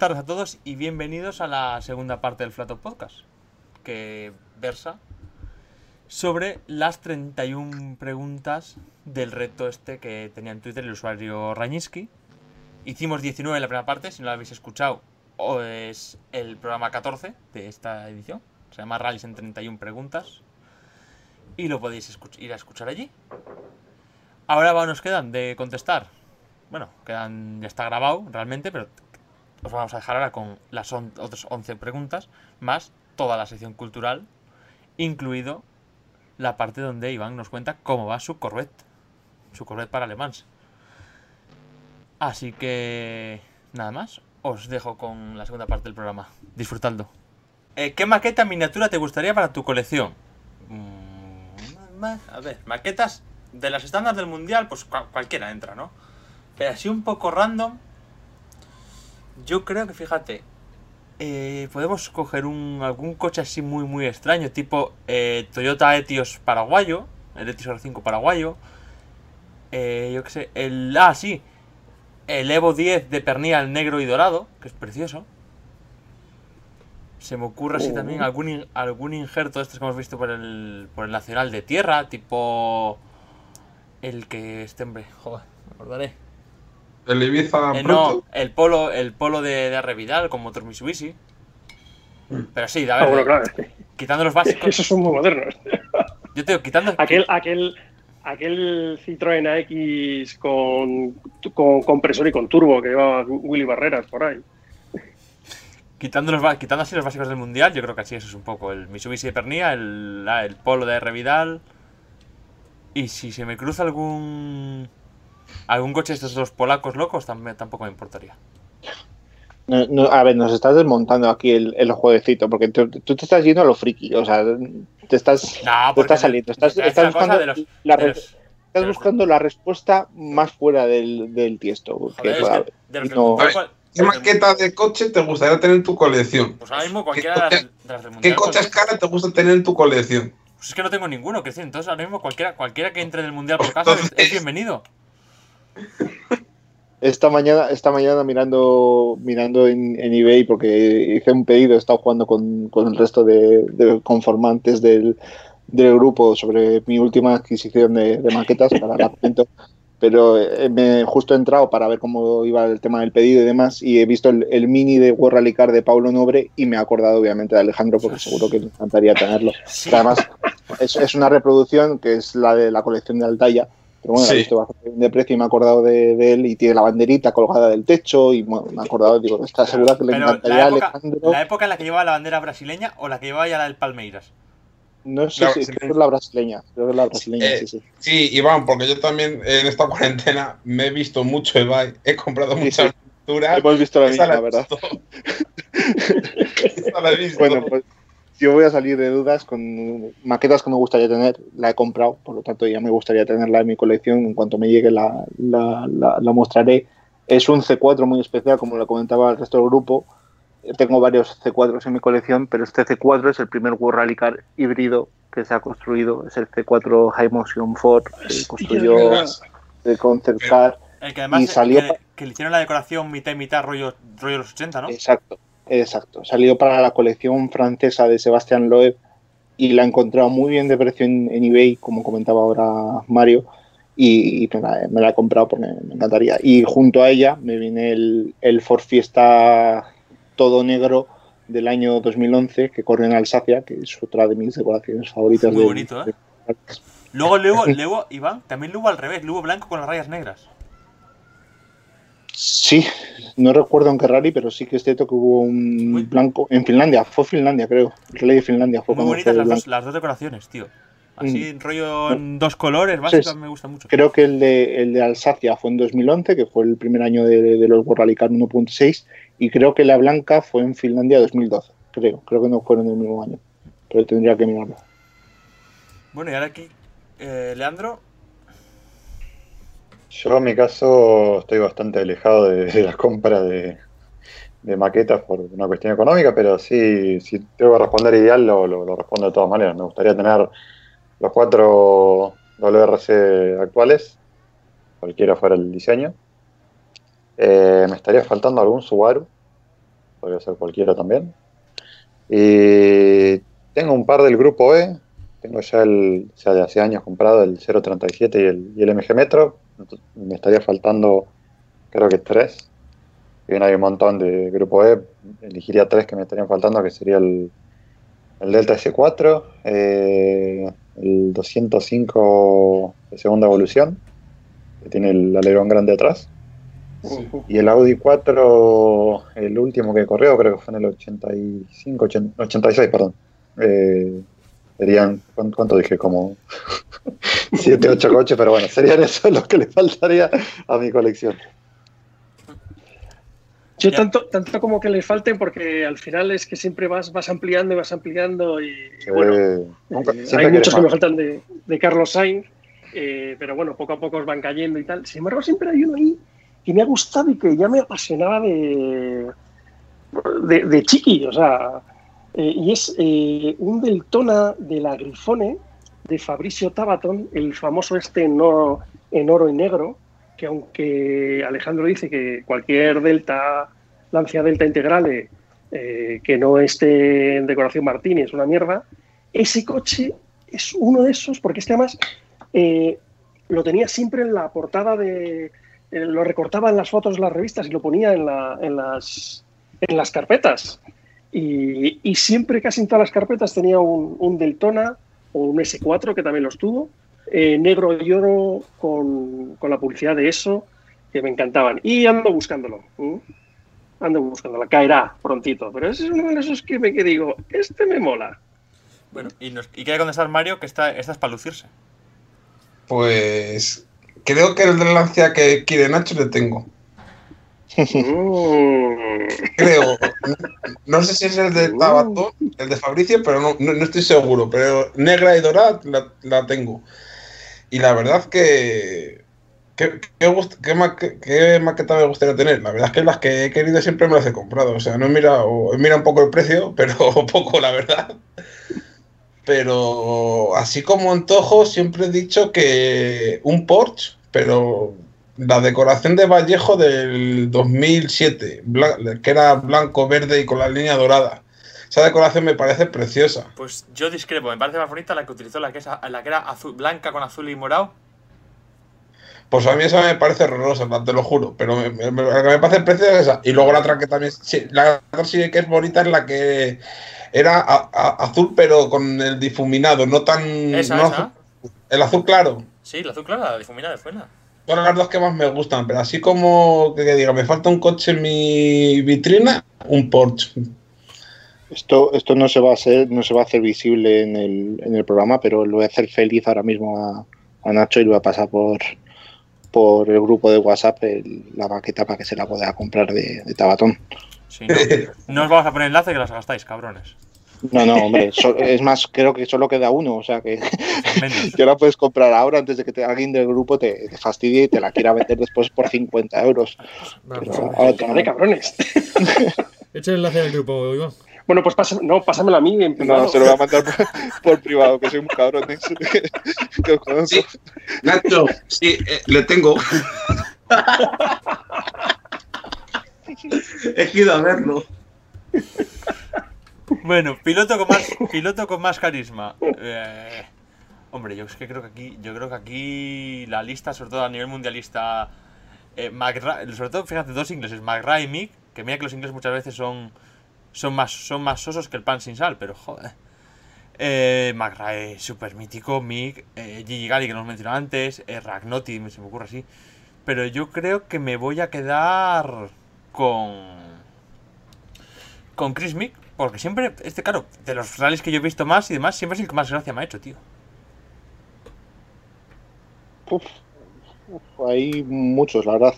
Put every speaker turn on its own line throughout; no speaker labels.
tardes a todos y bienvenidos a la segunda parte del Flato Podcast, que versa sobre las 31 preguntas del reto este que tenía en Twitter el usuario Rañiski. Hicimos 19 en la primera parte, si no lo habéis escuchado, o es el programa 14 de esta edición. Se llama Rallys en 31 preguntas. Y lo podéis ir a escuchar allí. Ahora nos quedan de contestar. Bueno, quedan, ya está grabado realmente, pero os vamos a dejar ahora con las on- otras 11 preguntas, más toda la sección cultural, incluido la parte donde Iván nos cuenta cómo va su Corvette, su Corvette para Le Mans. Así que, nada más, os dejo con la segunda parte del programa. Disfrutando. Eh, ¿Qué maqueta miniatura te gustaría para tu colección? Mm, a ver, maquetas de las estándares del mundial, pues cua- cualquiera entra, ¿no? Pero así un poco random, yo creo que, fíjate, eh, podemos coger un, algún coche así muy, muy extraño, tipo eh, Toyota Etios paraguayo, el Etios R5 paraguayo. eh, yo qué sé, el. Ah, sí, el Evo 10 de pernil negro y dorado, que es precioso. Se me ocurre así también algún, in- algún injerto de estos que hemos visto por el, por el Nacional de Tierra, tipo. El que este hombre, joder, me acordaré.
El Ibiza
Eh, no, el polo, el polo de, de R. Vidal con motor Mitsubishi. Pero sí, a
Ah,
ver,
bueno, claro, es que
quitando los básicos.
esos son muy modernos.
Yo te digo, quitando.
Aquel, aquel, aquel Citroën AX con, con compresor y con turbo que llevaba Willy Barreras por ahí.
Quitando, los, quitando así los básicos del mundial, yo creo que así eso es un poco. El Mitsubishi de Pernilla, el, el polo de R. Vidal. Y si se me cruza algún. Algún coche de estos dos polacos locos, también, tampoco me importaría.
No, no, a ver, nos estás desmontando aquí el, el jueguecito, porque tú, tú te estás yendo a lo friki, o sea, te estás,
No,
te estás saliendo, estás,
es
estás buscando,
de los-
la,
de los-
estás
de los-
buscando la respuesta más fuera del, del tiesto.
Joder,
que
es que de los
no-
¿Qué maqueta de coche te gustaría tener en tu colección?
Pues ahora mismo cualquiera de las, de las del
¿Qué coches
cualquiera-
cara te gusta tener en tu colección?
Pues es que no tengo ninguno, que decir, entonces ahora mismo cualquiera, cualquiera que entre del mundial por casa es, es bienvenido.
Esta mañana, esta mañana mirando, mirando en, en eBay, porque hice un pedido, he estado jugando con, con el resto de, de conformantes del, del grupo sobre mi última adquisición de, de maquetas para la comento. Pero eh, me justo he entrado para ver cómo iba el tema del pedido y demás, y he visto el, el mini de World Rally Car de Paulo Nobre y me he acordado obviamente de Alejandro, porque seguro que le encantaría tenerlo.
Sí.
Además es, es una reproducción que es la de la colección de Altaya, pero bueno, la he
Sí.
visto bastante bien de precio y me he acordado de, de él y tiene la banderita colgada del techo y bueno, me he acordado, digo, está segura que le
Pero
encantaría
la
a
época,
Alejandro.
la época en la que llevaba la bandera brasileña o la que llevaba ya la del Palmeiras.
No sé
La
si que es la brasileña, creo que es la brasileña,
Eh,
sí, sí.
Sí, Iván, porque yo también en esta cuarentena me he visto mucho Ibai, he comprado
Sí,
muchas
sí.
pinturas.
Hemos visto la misma,
he
¿verdad?
visto. La he visto.
Bueno, pues yo voy a salir de dudas con maquetas que me gustaría tener, la he comprado, por lo tanto ya me gustaría tenerla en mi colección, en cuanto me llegue la, la, la- la mostraré. Es un C4 muy especial, como lo comentaba el resto del grupo. Tengo varios C4s en mi colección, pero este C4 es el primer World Rally Car híbrido que se ha construido. Es el C4 High Motion Ford que construyó el Concept Car.
El que además
Y salió
que le hicieron la decoración mitad y mitad rollo, rollo los 80, ¿no?
Exacto, exacto. Salió para la colección francesa de Sebastián Loeb y la he encontrado muy bien de precio en, en eBay, como comentaba ahora Mario, y, y me, la, me, la, he comprado porque me encantaría. Y junto a ella me viene el, el Ford Fiesta todo negro del año 2011 que corre en Alsacia, que es otra de mis decoraciones favoritas.
Muy
de,
bonito, ¿eh? De... Luego, luego, luego, Iván, también luego al revés, luego blanco con las rayas negras.
Sí, no recuerdo en qué rally, pero sí que es cierto que hubo un blanco en Finlandia, fue Finlandia, creo. El rally de Finlandia fue
Muy bonitas las dos, las dos, decoraciones, tío. Así, mm. rollo en dos colores, básicamente sí, me gusta mucho.
Creo que el de, el de Alsacia fue en 2011, que fue el primer año de, de los World Rally Car 1.6, y creo que la blanca fue en Finlandia 2012, creo. Creo que no fueron del mismo año, pero tendría que mirarlo.
Bueno, y ahora aquí, eh, Leandro.
Yo en mi caso estoy bastante alejado de, de la compra de, maquetas por una cuestión económica, pero sí, si tengo que responder ideal, lo, lo, respondo de todas maneras. Me gustaría tener los cuatro WRC actuales, cualquiera fuera el diseño. Eh, me estaría faltando algún Subaru, podría ser cualquiera también. Y tengo un par del grupo E, tengo ya el, ya de hace años comprado el 037 y el, y el MG Metro, me estaría faltando creo que tres. Y bien hay un montón de grupo E, elegiría tres que me estarían faltando, que sería el, el Delta S4, eh, el 205 de segunda evolución, que tiene el alerón grande atrás. Sí. Y el Audi 4, el último que corrió, creo que fue en el 85, 80, 86, perdón. Eh, serían, ¿cuánto dije? Como 7, 8 coches, pero bueno, serían esos los que le faltaría a mi colección.
Yo tanto, tanto como que le falten, porque al final es que siempre vas, vas ampliando y vas ampliando. Y,
Sí,
bueno,
nunca-
eh,
siempre
hay muchos que me faltan de, de Carlos Sainz, eh, pero bueno, poco a poco os van cayendo y tal. Sin embargo, siempre hay uno ahí que me ha gustado y que ya me apasionaba de, de, de chiqui, o sea, eh, y es eh, un Deltona de la Grifone de Fabricio Tabaton, el famoso este en oro, y negro, que aunque Alejandro dice que cualquier Delta, Lancia Delta Integrale, eh, que no esté en decoración Martini es una mierda, ese coche es uno de esos, porque es que además lo tenía siempre en la portada de. lo recortaba en las fotos de las revistas y lo ponía en las, en las carpetas. Y, y siempre, casi en todas las carpetas, tenía un, un Deltona o un S4, que también los tuvo, eh, negro y oro con, con la publicidad de eso, que me encantaban. Y ando buscándolo. ¿m? Ando buscándolo. Caerá prontito. Pero ese es uno de esos que me que digo, este me mola.
Bueno, y, nos, y quiere contestar Mario que esta, esta es para lucirse.
Pues creo que el de Lancia que quiere Nacho le tengo.
Mm.
Creo. No sé si es el de Tabatón, el de Fabricio, pero no, no, no estoy seguro. Pero negra y dorada la, la tengo. Y la verdad que. ¿Qué, qué- qué maqueta me gustaría tener? La verdad es que las que he querido siempre me las he comprado. O sea, no he mirado, he mirado un poco el precio, pero poco, la verdad. Pero así como antojo, siempre he dicho que un Porsche, pero la decoración de Vallejo del 2007, blan- que era blanco, verde y con la línea dorada. Esa decoración me parece preciosa.
Pues yo discrepo, me parece más bonita la que utilizó, la que, es, la que era azul, blanca con azul y morado.
Pues a mí esa me parece horrorosa, te lo juro. Pero me, me- me- la que me parece preciosa es esa. Y luego la otra que también. Sí, la otra sí que es bonita es la que era a- a- azul, pero con el difuminado, no tan.
Esa,
no
esa.
azul- el azul claro.
Sí, la azul clara, la difuminada es buena.
Son las dos que más me gustan, pero así como que, que diga, me falta un coche en mi vitrina, un Porsche.
Esto, esto no se va a hacer, no se va a hacer visible en el, en el programa, pero lo voy a hacer feliz ahora mismo a, a Nacho y lo voy a pasar por, por el grupo de WhatsApp el- la maqueta para que se la pueda comprar de, de Tabatón.
Sí, no, no os vamos a poner enlace que las gastáis, cabrones.
No, no, hombre, so- es más, creo que solo queda uno, o sea que, que la puedes comprar ahora antes de que te- alguien del grupo te, te fastidie y te la quiera vender después por 50 euros.
Vamos,
Pero ahora te-
cabrones.
Echa el enlace del grupo, Iván.
Bueno, pues pásame, no, pásamelo a mí en privado.
No, se lo voy a mandar por, por privado, que soy un cabrón. ¿eh? Que os conozco.
Sí, Nacho, sí, eh, le tengo. He ido a verlo.
Bueno, piloto con más, piloto con más carisma. Eh, hombre, yo es que creo que aquí, yo creo que aquí la lista, sobre todo a nivel mundialista, eh, sobre todo, fíjate, dos ingleses, McRae y Mick, que mira que los ingleses muchas veces son, son más, son más sosos que el pan sin sal, pero joder. Eh, McRae, super mítico, Mick, eh, Gigi Gali, que nos mencionó antes, eh, Ragnoti, me- se me ocurre así. Pero yo creo que me voy a quedar con con Chris Mick, porque siempre, este claro, de los rallies que yo he visto más y demás, siempre es el que más gracia me ha hecho, tío.
Hay muchos, la verdad.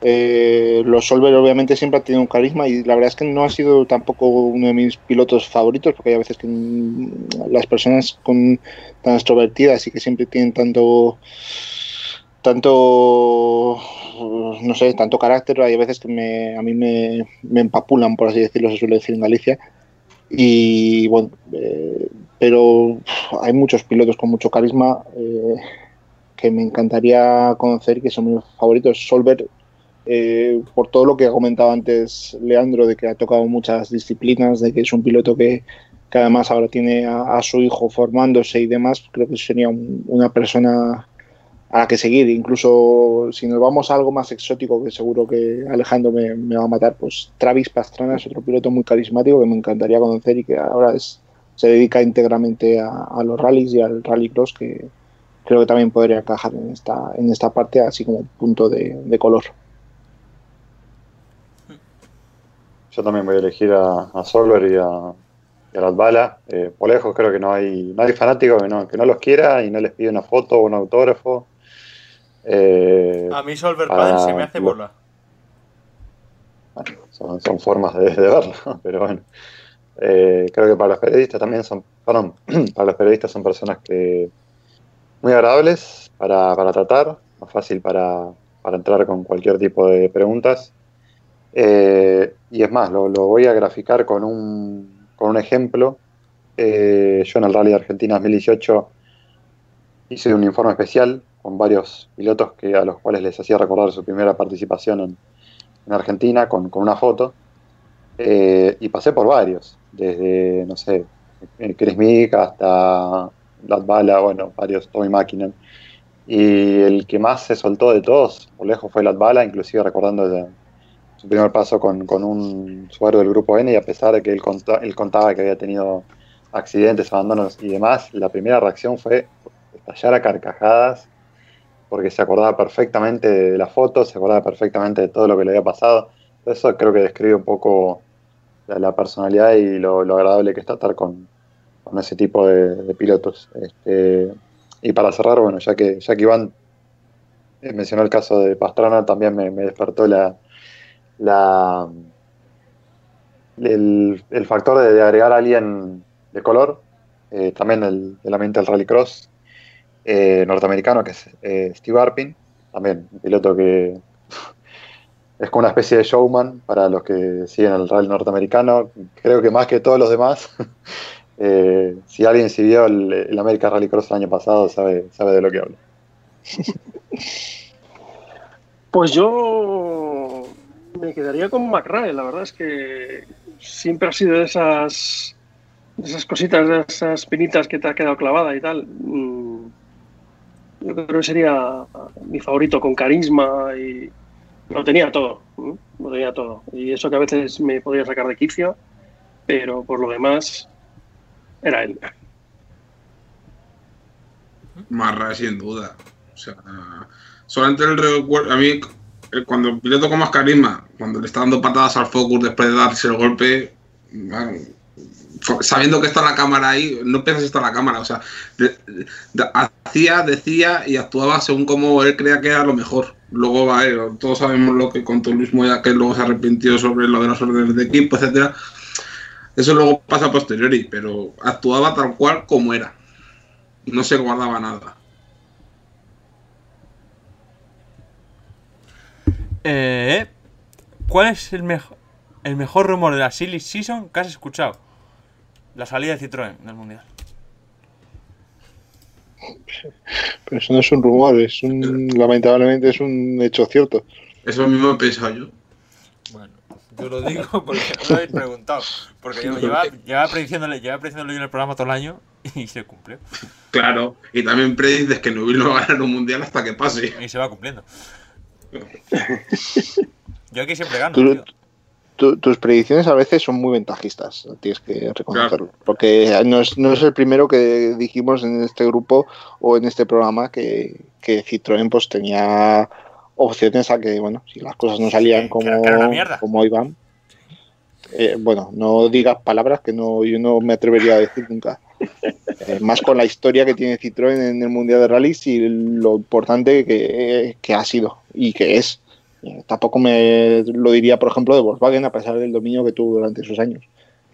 Eh, los Solver obviamente siempre han tenido un carisma y la verdad es que no ha sido tampoco uno de mis pilotos favoritos porque hay veces que mm, las personas con tan extrovertidas y que siempre tienen tanto tanto no sé, tanto carácter, hay veces que me, a mí me, me empapulan, por así decirlo, se suele decir en Galicia. Y bueno, eh, pero hay muchos pilotos con mucho carisma. eh, que me encantaría conocer, que son mis favoritos. Solver, eh, por todo lo que ha comentado antes Leandro, de que ha tocado muchas disciplinas, de que es un piloto que, que además ahora tiene a, a su hijo formándose y demás, creo que sería un- una persona a la que seguir. Incluso si nos vamos a algo más exótico, que seguro que Alejandro me, va a matar, pues Travis Pastrana es otro piloto muy carismático que me encantaría conocer y que ahora es, se dedica íntegramente a, los rallies y al rallycross, que creo que también podría encajar en esta, en esta parte, así como punto de, color.
Yo también voy a elegir a, a Solver y a, a Latvala. Eh, por lejos creo que no hay, no fanático que no, que no los quiera y no les pide una foto o un autógrafo. Eh,
A mí Solver Pan se me hace
lo-
bola.
bueno, son, son formas de, de verlo, pero bueno. Eh, creo que para los periodistas también son, perdón, para los periodistas son personas que muy agradables para, para tratar, más fácil para, para entrar con cualquier tipo de preguntas. Eh, y es más, lo, lo voy a graficar con un, con un ejemplo. Yo en el Rally de Argentina 2018 hice un informe especial con varios pilotos que, a los cuales les hacía recordar su primera participación en, en Argentina con, con una foto. Eh, y pasé por varios, desde, no sé, eh, Chris Mick hasta Latvala, bueno, varios, Tommy Mackinnon. Y el que más se soltó de todos, por lejos, fue Latvala, inclusive recordando de- su primer paso con, con un usuario del grupo N, y a pesar de que él, conta- él contaba que había tenido accidentes, abandonos y demás, la primera reacción fue estallar a carcajadas, porque se acordaba perfectamente de la foto, se acordaba perfectamente de todo lo que le había pasado. Eso creo que describe un poco la, personalidad y lo, agradable que está estar con, con ese tipo de, pilotos. Este, y para cerrar, bueno, ya que, ya que Iván eh, mencionó el caso de Pastrana, también me, despertó la, la el, factor de, agregar a alguien de color, eh, también el, el ambiente del rallycross eh, norteamericano, que es eh, Steve Arpin, también piloto que es como una especie de showman para los que siguen el rally norteamericano, creo que más que todos los demás. Eh, si alguien siguió el, el American Rallycross el año pasado, sabe, sabe de lo que hablo.
Pues yo me quedaría con McRae, la verdad es que siempre ha sido de esas, de esas cositas, de esas pinitas que te ha quedado clavada y tal. Yo creo que sería mi favorito, con carisma y lo tenía todo, ¿m? lo tenía todo. Y eso que a veces me podía sacar de quicio, pero por lo demás era él.
Marra, sin duda. O sea, solamente el recuerdo. A mí, eh, cuando el piloto con más carisma, cuando le está dando patadas al focus después de darse el golpe, bueno, sabiendo que está la cámara ahí, no piensas que está la cámara. O sea, hacía, decía y actuaba según como él creía que era lo mejor. Luego, a ver, todos sabemos lo que contó Luis Moya, que luego se arrepintió sobre lo de las órdenes de equipo, etcétera. Eso luego pasa a posteriori, pero actuaba tal cual como era. No se guardaba nada.
Eh, ¿Cuál es el, mejor el mejor rumor de la Silly Season que has escuchado? La salida de Citroën del Mundial.
Pero eso no es un rumor, es un, lamentablemente es un hecho cierto.
Eso mismo he pensado yo.
Bueno,
Yo lo digo porque no me habéis preguntado. Porque yo llevaba, llevaba, prediciéndole, llevaba prediciéndole yo en el programa todo el año y se cumplió.
Claro, y también predices que Nubil no va a ganar un mundial hasta que pase.
Y se va cumpliendo. Yo aquí siempre gano.
Tú-
tío.
Tu- tus predicciones a veces son muy ventajistas, tienes que reconocerlo. Porque no es, no es el primero que dijimos en este grupo o en este programa que, que Citroën pues tenía opciones a que, bueno, si las cosas no salían como, como iban. eh, bueno, no digas palabras que no, yo no me atrevería a decir nunca. Eh, más con la historia que tiene Citroën en el Mundial de Rallys y lo importante que, que ha sido y que es. Eh, tampoco me lo diría, por ejemplo, de Volkswagen, a pesar del dominio que tuvo durante esos años.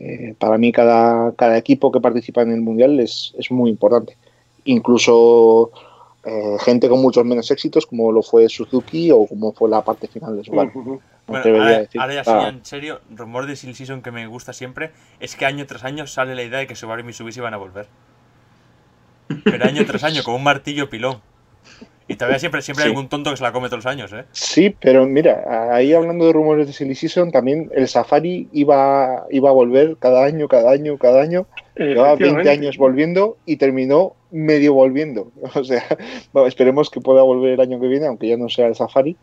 Eh, para mí, cada, cada equipo que participa en el Mundial es, es muy importante. Incluso eh, gente con muchos menos éxitos, como lo fue Suzuki o como fue la parte final de.
Ujú.
Me
Bueno, ahora,
decir.
ahora ya sí,
Ah,
en serio, rumor de Silly Season que me gusta siempre es que año tras año sale la idea de que Subaru y Mitsubishi van a volver. Pero año tras año, con un martillo pilón. Y todavía siempre, siempre hay algún tonto que se la come todos los años, ¿eh?
Sí, pero mira, ahí hablando de rumores de Silly Season, también el Safari iba, iba a volver cada año, cada año, cada año. Llevaba 20
Efectivamente.
años volviendo y terminó medio volviendo. O sea, bueno, esperemos que pueda volver el año que viene, aunque ya no sea el Safari.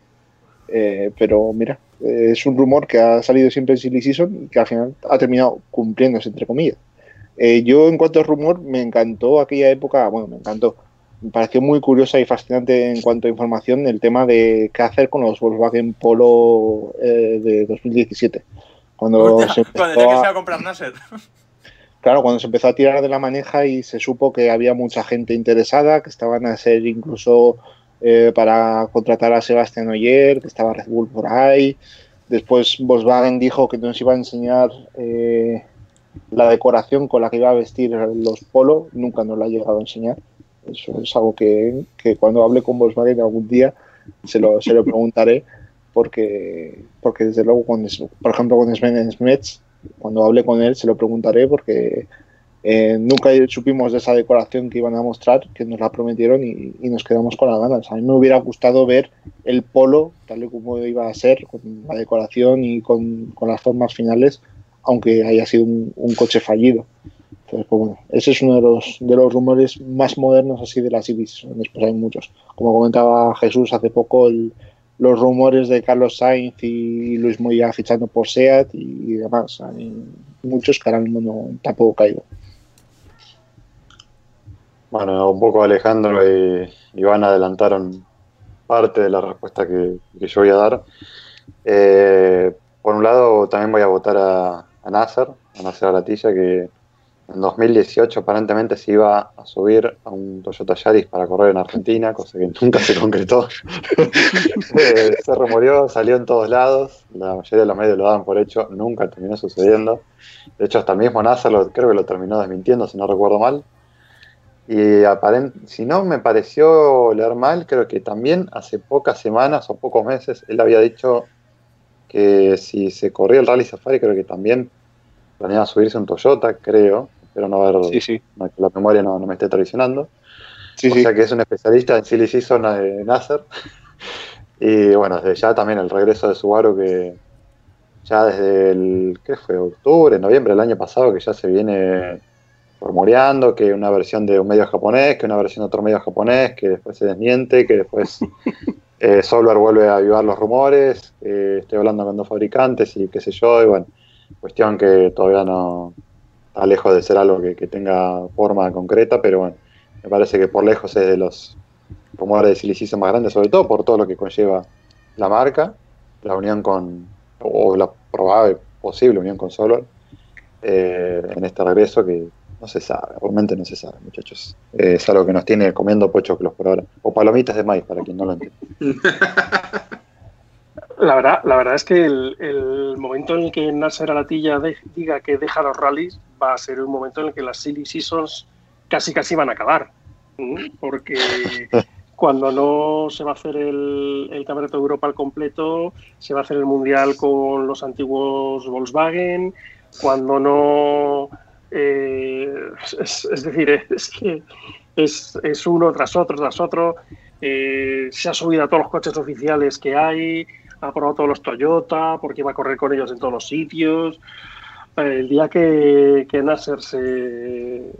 Eh, pero mira, eh, es un rumor que ha salido siempre en Silly Season y que al final ha terminado cumpliéndose, entre comillas. Eh, yo, en cuanto a rumor, me encantó aquella época, bueno, me encantó. Me pareció muy curiosa y fascinante en cuanto a información el tema de qué hacer con los Volkswagen Polo eh, de 2017. Cuando
Hostia,
se
cuando que
a-
se va a comprar Nasser.
Claro, cuando se empezó a tirar de la maneja y se supo que había mucha gente interesada, que estaban a ser incluso eh, para contratar a Sebastián Oyer, que estaba Red Bull por ahí. Después Volkswagen dijo que nos iba a enseñar eh, la decoración con la que iba a vestir los Polo. Nunca nos la ha llegado a enseñar. Eso es algo que, que cuando hable con Volkswagen algún día se lo, se lo preguntaré. Porque, porque desde luego, con, por ejemplo, con Sven Smets, cuando hable con él se lo preguntaré porque eh, nunca supimos de esa decoración que iban a mostrar, que nos la prometieron y, y nos quedamos con las ganas. A mí me hubiera gustado ver el polo tal y como iba a ser, con la decoración y con, con las formas finales, aunque haya sido un, un coche fallido. Entonces, pues bueno, ese es uno de los, de los rumores más modernos así de las IBIS. Después hay muchos. Como comentaba Jesús hace poco, los rumores de Carlos Sainz y Luis Moya fichando por SEAT y demás. Hay muchos que ahora mismo no, tampoco caigo.
Bueno, un poco Alejandro y Iván adelantaron parte de la respuesta que, que yo voy a dar. Eh, por un lado, también voy a votar a, a Nasser, a Nasser Aratilla, que en 2018 aparentemente se iba a subir a un Toyota Yaris para correr en Argentina, cosa que nunca se concretó. Eh, se rumoreó, salió en todos lados, la mayoría de los medios lo daban por hecho, nunca terminó sucediendo. De hecho, hasta mismo Nasser lo, creo que lo terminó desmintiendo, si no recuerdo mal. Y aparent si no me pareció leer mal, creo que también hace pocas semanas o pocos meses él había dicho que si se corría el Rally Safari, creo que también planeaba subirse un Toyota, creo, pero no haber,
Sí, sí.
no, que la memoria no, no me esté traicionando.
Sí,
o sea que es un especialista en Silly Season eh, Nasser. y bueno, desde ya también el regreso de Subaru que ya desde el, ¿qué fue? Octubre, noviembre del año pasado que ya se viene rumoreando que una versión de un medio japonés, que una versión de otro medio japonés, que después se desmiente, que después eh, Solver vuelve a avivar los rumores, que estoy hablando con dos fabricantes y qué sé yo, y bueno, cuestión que todavía no está lejos de ser algo que, tenga forma concreta, pero bueno, me parece que por lejos es de los rumores de silicio más grandes, sobre todo por todo lo que conlleva la marca, la unión con, o la probable, posible unión con Solver, eh, en este regreso que no se sabe, realmente no se sabe, muchachos. Eh, es algo que nos tiene comiendo pochoclos por ahora. O palomitas de maíz, para quien no lo entiende.
La verdad, la verdad es que el, el momento en el que Nasser Alatilla de- diga que deja los rallies va a ser un momento en el que las silly seasons casi casi van a acabar. Porque cuando no se va a hacer el, el Campeonato de Europa al completo, se va a hacer el Mundial con los antiguos Volkswagen, cuando no... eh, es, es decir, es que es, es uno tras otro, tras otro. eh, se ha subido a todos los coches oficiales que hay, ha probado todos los Toyota, porque iba a correr con ellos en todos los sitios. El día que, que Nasser se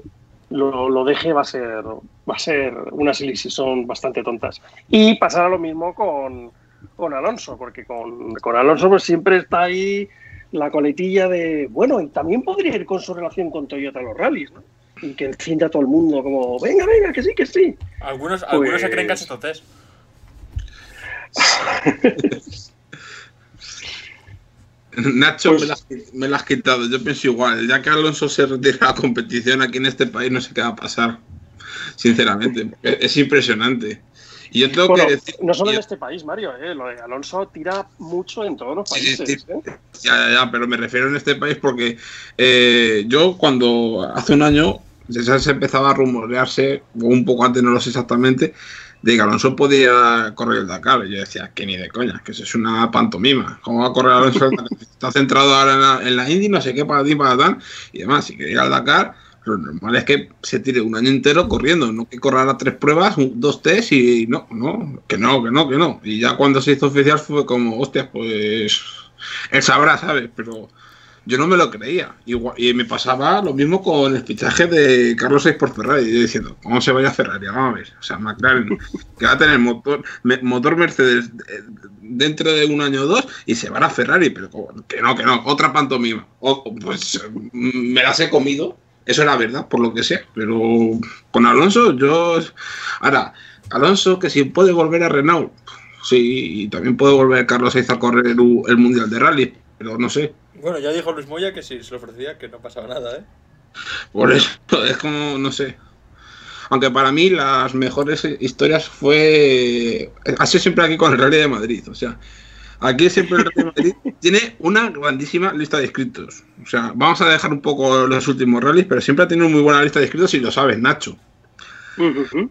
lo, lo deje va a ser va a ser unas son bastante tontas. Y pasará lo mismo con, con Alonso, porque con, con Alonso pues siempre está ahí la coletilla de, bueno, y también podría ir con su relación con Toyota en los rallies, ¿no? Y que encienda a todo el mundo como, venga, venga, que sí, que sí.
Algunos, algunos se creen
Pues-
cachetotes.
Nacho
Pues-
me, la, has- me la has quitado. Yo pienso igual. Ya que Alonso se retira de la competición aquí en este país, no sé qué va a pasar. Sinceramente. Es, es impresionante. Y yo tengo
Bueno,
que decir.
no solo en este país, Mario, ¿eh? lo de Alonso tira mucho en todos los
Sí, sí,
países.
sí.
¿eh?
Ya, ya, ya, pero me refiero en este país porque eh, yo cuando hace un año ya se empezaba a rumorearse, o un poco antes, no lo sé exactamente, de que Alonso podía correr el Dakar. Yo decía, que ni de coña, que eso es una pantomima. ¿Cómo va a correr Alonso? Está centrado ahora en la, en la Indy, no sé qué, para ti, para tal. Y además, si quiere ir al Dakar, lo normal es que se tire un año entero corriendo, no que correrá tres pruebas, dos test y no, no, que no, que no, que no. Y ya cuando se hizo oficial fue como, hostia, pues él sabrá, ¿sabes? Pero yo no me lo creía. Igual- y me pasaba lo mismo con el fichaje de Carlos Sainz por Ferrari. Diciendo, ¿cómo se vaya a Ferrari? Vamos a ver. O sea, McLaren, que va a tener motor, motor Mercedes eh, dentro de un año o dos y se van a Ferrari. Pero como, que no, que no, otra pantomima. O- pues eh, me las he comido. Eso era verdad, por lo que sea. Pero con Alonso, yo. Ahora, Alonso, que si puede volver a Renault. Sí, y también puede volver Carlos Sainz a correr el Mundial de Rally. Pero no sé,
Bueno, ya dijo Luis Moya que si se lo ofrecía que no pasaba nada, ¿eh?
Por eso, es como, no sé. Aunque para mí las mejores historias fue. Ha sido siempre aquí con el Rally de Madrid. O sea, aquí siempre el Rally de Madrid tiene una grandísima lista de inscritos. O sea, vamos a dejar un poco los últimos rallies, pero siempre ha tenido muy buena lista de inscritos y lo sabes, Nacho.
Ujú.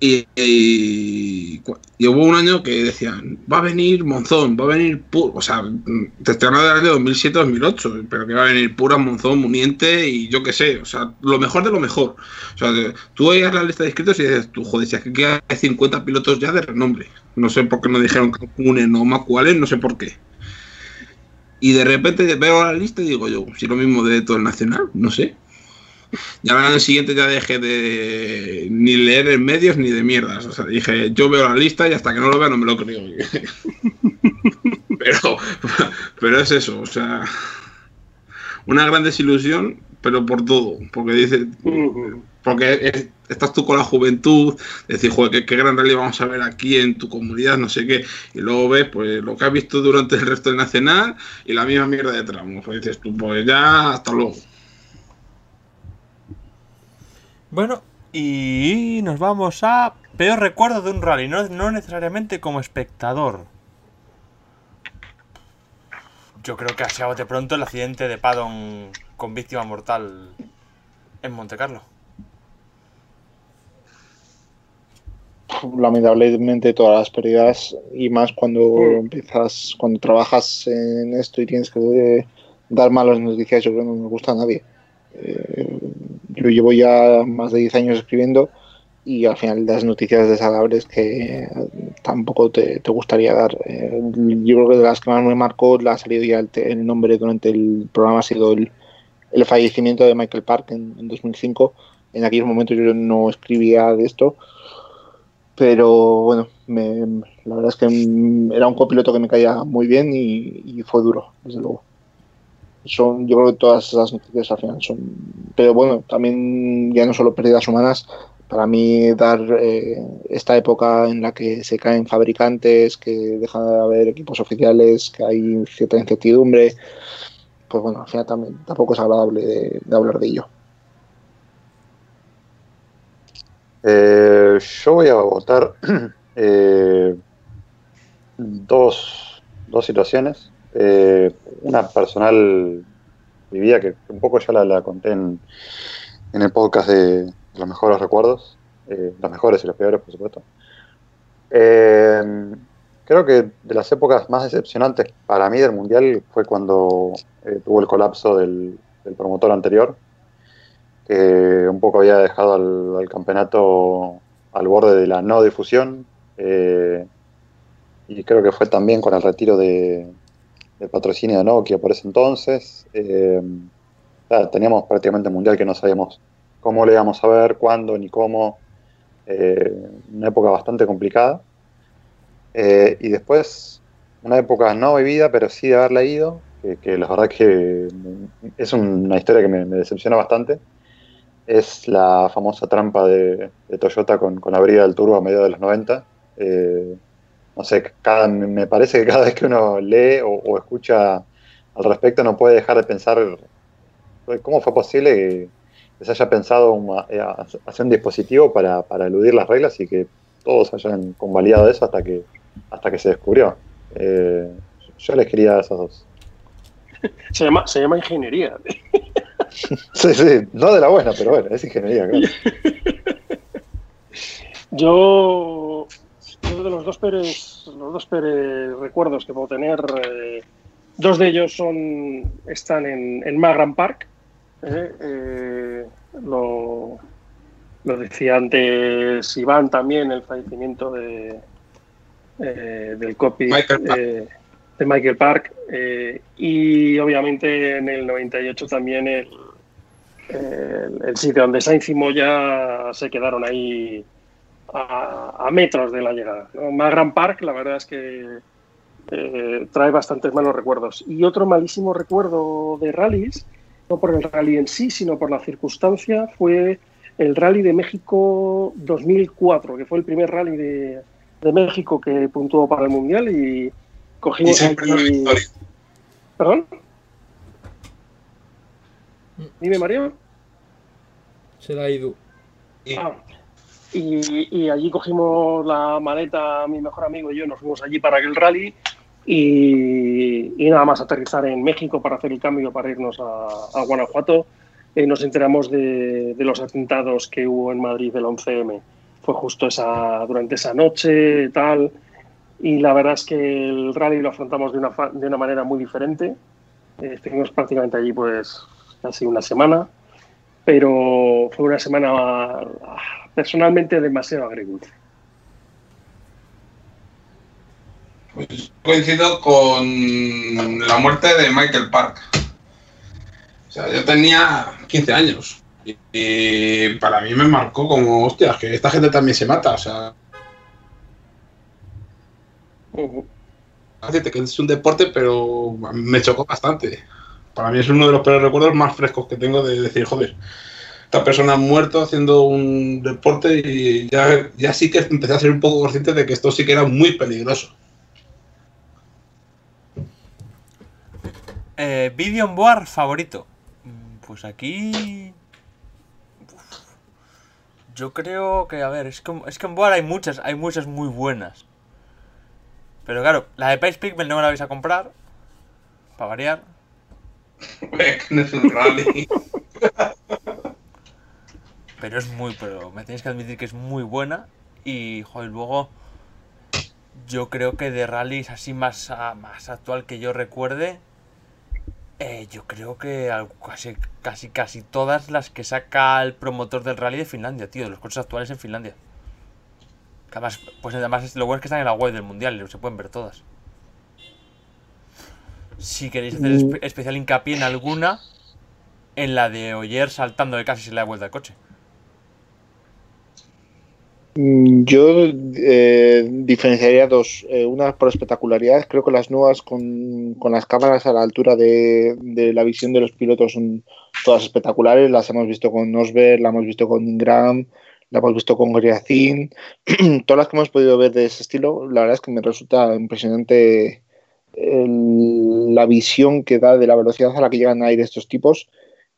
Y, hubo un año que decían, va a venir Monzón, va a venir Pura, o sea, te estoy hablando año 2007-2008, pero que va a venir Pura, Monzón, Muniente y yo qué sé, o sea, lo mejor de lo mejor. O sea, de- tú veías la lista de inscritos y dices, tú joder, si aquí que hay 50 pilotos ya de renombre. No sé por qué no dijeron Cancún, no más cuáles, no sé por qué. Y de repente veo la lista y digo yo, si lo mismo de todo el nacional, no sé. Y ahora en el siguiente ya dejé de ni leer en medios ni de mierdas. O sea, dije, yo veo la lista y hasta que no lo vea no me lo creo. pero, pero es eso, o sea, una gran desilusión, pero por todo. Porque dice, porque es- estás tú con la juventud, decir, joder, qué, qué gran rally vamos a ver aquí en tu comunidad, no sé qué, y luego ves pues lo que has visto durante el resto del nacional y la misma mierda de tramos. Pues dices tú, pues ya, hasta luego.
Bueno, y nos vamos a peor recuerdo de un rally, no, no necesariamente como espectador. Yo creo que ha sido de pronto el accidente de Paddon con víctima mortal en Monte Carlo.
lamentablemente todas las pérdidas y más cuando
Mm.
empiezas, cuando trabajas en esto y tienes que eh, dar malas noticias, yo creo que no me gusta a nadie. Eh, lo llevo ya más de 10 años escribiendo y al final das noticias desagradables que tampoco te, te gustaría dar. Eh, yo creo que de las que más me marcó, la ha salido ya el, el nombre durante el programa, ha sido el, el fallecimiento de Michael Park en, en 2005. En aquellos momentos yo no escribía de esto, pero bueno, me- la verdad es que era un copiloto que me caía muy bien y fue duro, desde luego. Son, yo creo que todas esas noticias al final son. Pero bueno, también ya no solo pérdidas humanas, para mí dar eh, esta época en la que se caen fabricantes, que dejan de haber equipos oficiales, que hay cierta incertidumbre, pues bueno, al final también tampoco es agradable de, hablar de ello.
Eh, yo voy a votar eh, dos, dos situaciones. Eh, una personal vivida que un poco ya la, conté en, en el podcast de, los mejores recuerdos, eh, los mejores y los peores, por supuesto. Eh, creo que de las épocas más decepcionantes para mí del Mundial fue cuando eh, tuvo el colapso del, promotor anterior, que un poco había dejado al, campeonato al borde de la no difusión. y creo que fue también con el retiro de, del patrocinio de Nokia por ese entonces. Eh, teníamos prácticamente un mundial que no sabíamos cómo le íbamos a ver, cuándo ni cómo. Eh, una época bastante complicada. Eh, y después, una época no vivida, pero sí de haber leído, que, la verdad que es una historia que me, decepciona bastante. Es la famosa trampa de, Toyota con, la brida del turbo a mediados de los 90. Eh, no sé, cada, me parece que cada vez que uno lee o, o escucha al respecto no puede dejar de pensar cómo fue posible que, se haya pensado un- eh, hacer un dispositivo para, para eludir las reglas y que todos hayan convalidado eso hasta que, hasta que se descubrió. Eh, yo les quería esas dos.
Se llama, se llama ingeniería.
Sí, sí, no de la buena, pero bueno, es ingeniería, claro.
Yo, de los dos peores, los dos peores recuerdos que puedo tener, eh, dos de ellos son están en, en Magram Park. eh, eh, lo, lo decía antes Iván también, el fallecimiento de, del copy
Michael
de Michael Park. y obviamente en el 98 también el, el, el sitio donde Sainz y Moya se quedaron ahí a, a metros de la llegada. ¿no? Magram Park, la verdad es que eh, trae bastantes malos recuerdos. Y otro malísimo recuerdo de rallies, no por el rally en sí, sino por la circunstancia, fue el Rally de México 2004, que fue el primer rally de, de México que puntuó para el Mundial y
Y
cogimos
victoria.
¿Perdón? Dime, Mario.
Será Idu.
Y-
Ah, y, y allí cogimos la maleta, mi mejor amigo y yo nos fuimos allí para aquel rally y, y nada más aterrizar en México para hacer el cambio para irnos a, a Guanajuato. eh, nos enteramos de, de los atentados que hubo en Madrid del 11M. Fue justo esa, durante esa noche, tal. Y la verdad es que el rally lo afrontamos de una, de una manera muy diferente. Eh, estuvimos prácticamente allí pues casi una semana pero fue una semana personalmente demasiado agridulce.
Pues coincido con la muerte de Michael Park. O sea, yo tenía 15 años. Y, y para mí me marcó como, hostia, que esta gente también se mata. O sea, decirte que es un deporte, pero me chocó bastante. Para mí es uno de los peores recuerdos más frescos que tengo de decir, joder, esta persona ha muerto haciendo un deporte y ya, ya sí que empecé a ser un poco consciente de que esto sí que era muy peligroso.
Eh, Video on board favorito. Pues aquí. Uf. Yo creo que, a ver, es que, es que en board hay muchas, hay muchas muy buenas. Pero claro, la de Pace Pigment no me la vais a comprar. Para variar.
no es un rally.
Pero es muy, pero me tenéis que admitir que es muy buena. Y, joder, luego. Yo creo que de rallies así más, ah, más actual que yo recuerde. eh, yo creo que casi, casi, casi todas las que saca el promotor del rally de Finlandia, tío, de los coches actuales en Finlandia. Que además, pues además lo bueno es que están en la web del mundial, se pueden ver todas. Si queréis hacer espe- especial hincapié en alguna, en la de Oyer saltando de casi se le da vuelta al coche.
Mm, Yo eh, diferenciaría dos. Eh, una por espectacularidad. Creo que las nuevas con, con las cámaras a la altura de, de la visión de los pilotos son todas espectaculares. Las hemos visto con Osberg, la hemos visto con Ingram, la hemos visto con Griacin. Todas las que hemos podido ver de ese estilo, la verdad es que me resulta impresionante el- la visión que da de la velocidad a la que llegan a ir estos tipos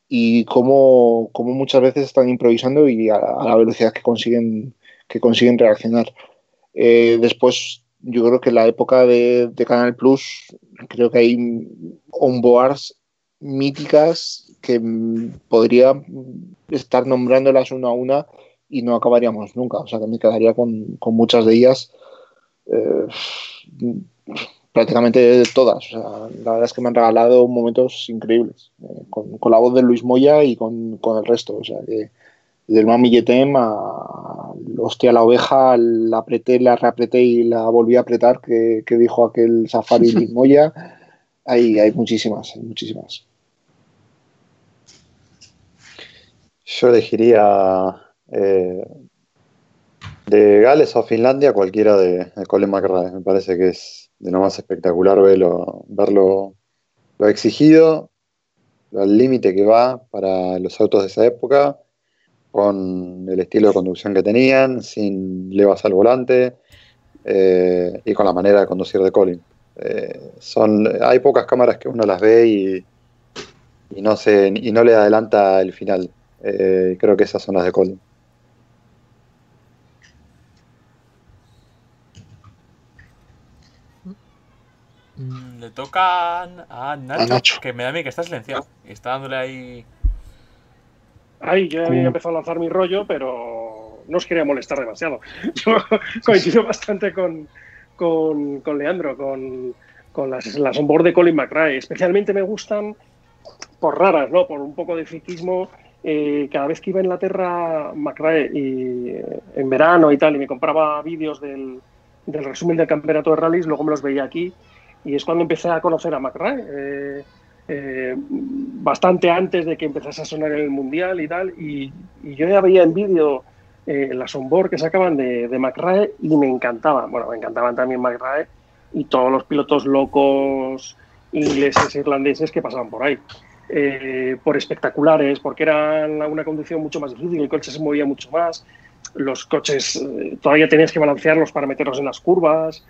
y cómo, cómo muchas veces están improvisando y a la velocidad que consiguen que consiguen reaccionar. Eh, después, yo creo que la época de, de Canal Plus, creo que hay onboards míticas que mm, podría estar nombrándolas una a una y no acabaríamos nunca. O sea, que me quedaría con, con muchas de ellas, eh, prácticamente todas. O sea, la verdad es que me han regalado momentos increíbles, eh, con, con la voz de Luis Moya y con, con el resto. O sea, que del Mami Yetem a hostia la oveja, la apreté, la reapreté y la volví a apretar, que, que dijo aquel Safari Limoya. Hay, hay muchísimas, hay muchísimas.
Yo elegiría eh, de Gales o Finlandia cualquiera de, de Colin McRae. Me parece que es de lo más espectacular verlo, verlo lo exigido, al límite que va para los autos de esa época, con el estilo de conducción que tenían, sin levas al volante eh, y con la manera de conducir de Colin. Eh, son, hay pocas cámaras que uno las ve y, y no, se, y no le adelanta el final. Eh, creo que esas son las de Colin.
Mm, Le toca a a Nacho,
A Nacho.
que me da a mí que está silenciado. Y está dándole ahí.
Ahí yo había empezado a lanzar mi rollo, pero no os quería molestar demasiado. Yo coincido bastante con, con, con Leandro, con, con las, las onboard de Colin McRae. Especialmente me gustan por raras, ¿no? Por un poco de friquismo. Eh, cada vez que iba a Inglaterra, McRae, y, eh, en verano y tal, y me compraba vídeos del, del resumen del campeonato de rallies, luego me los veía aquí. Y es cuando empecé a conocer a McRae. eh, eh, bastante antes de que empezase a sonar en el mundial y tal. Y, yo ya veía en vídeo eh, las que sacaban de, de McRae y me encantaban. Bueno, me encantaban también McRae y todos los pilotos locos ingleses, irlandeses que pasaban por ahí. Eh, por espectaculares, porque era una conducción mucho más difícil, el coche se movía mucho más, los coches eh, todavía tenías que balancearlos para meterlos en las curvas,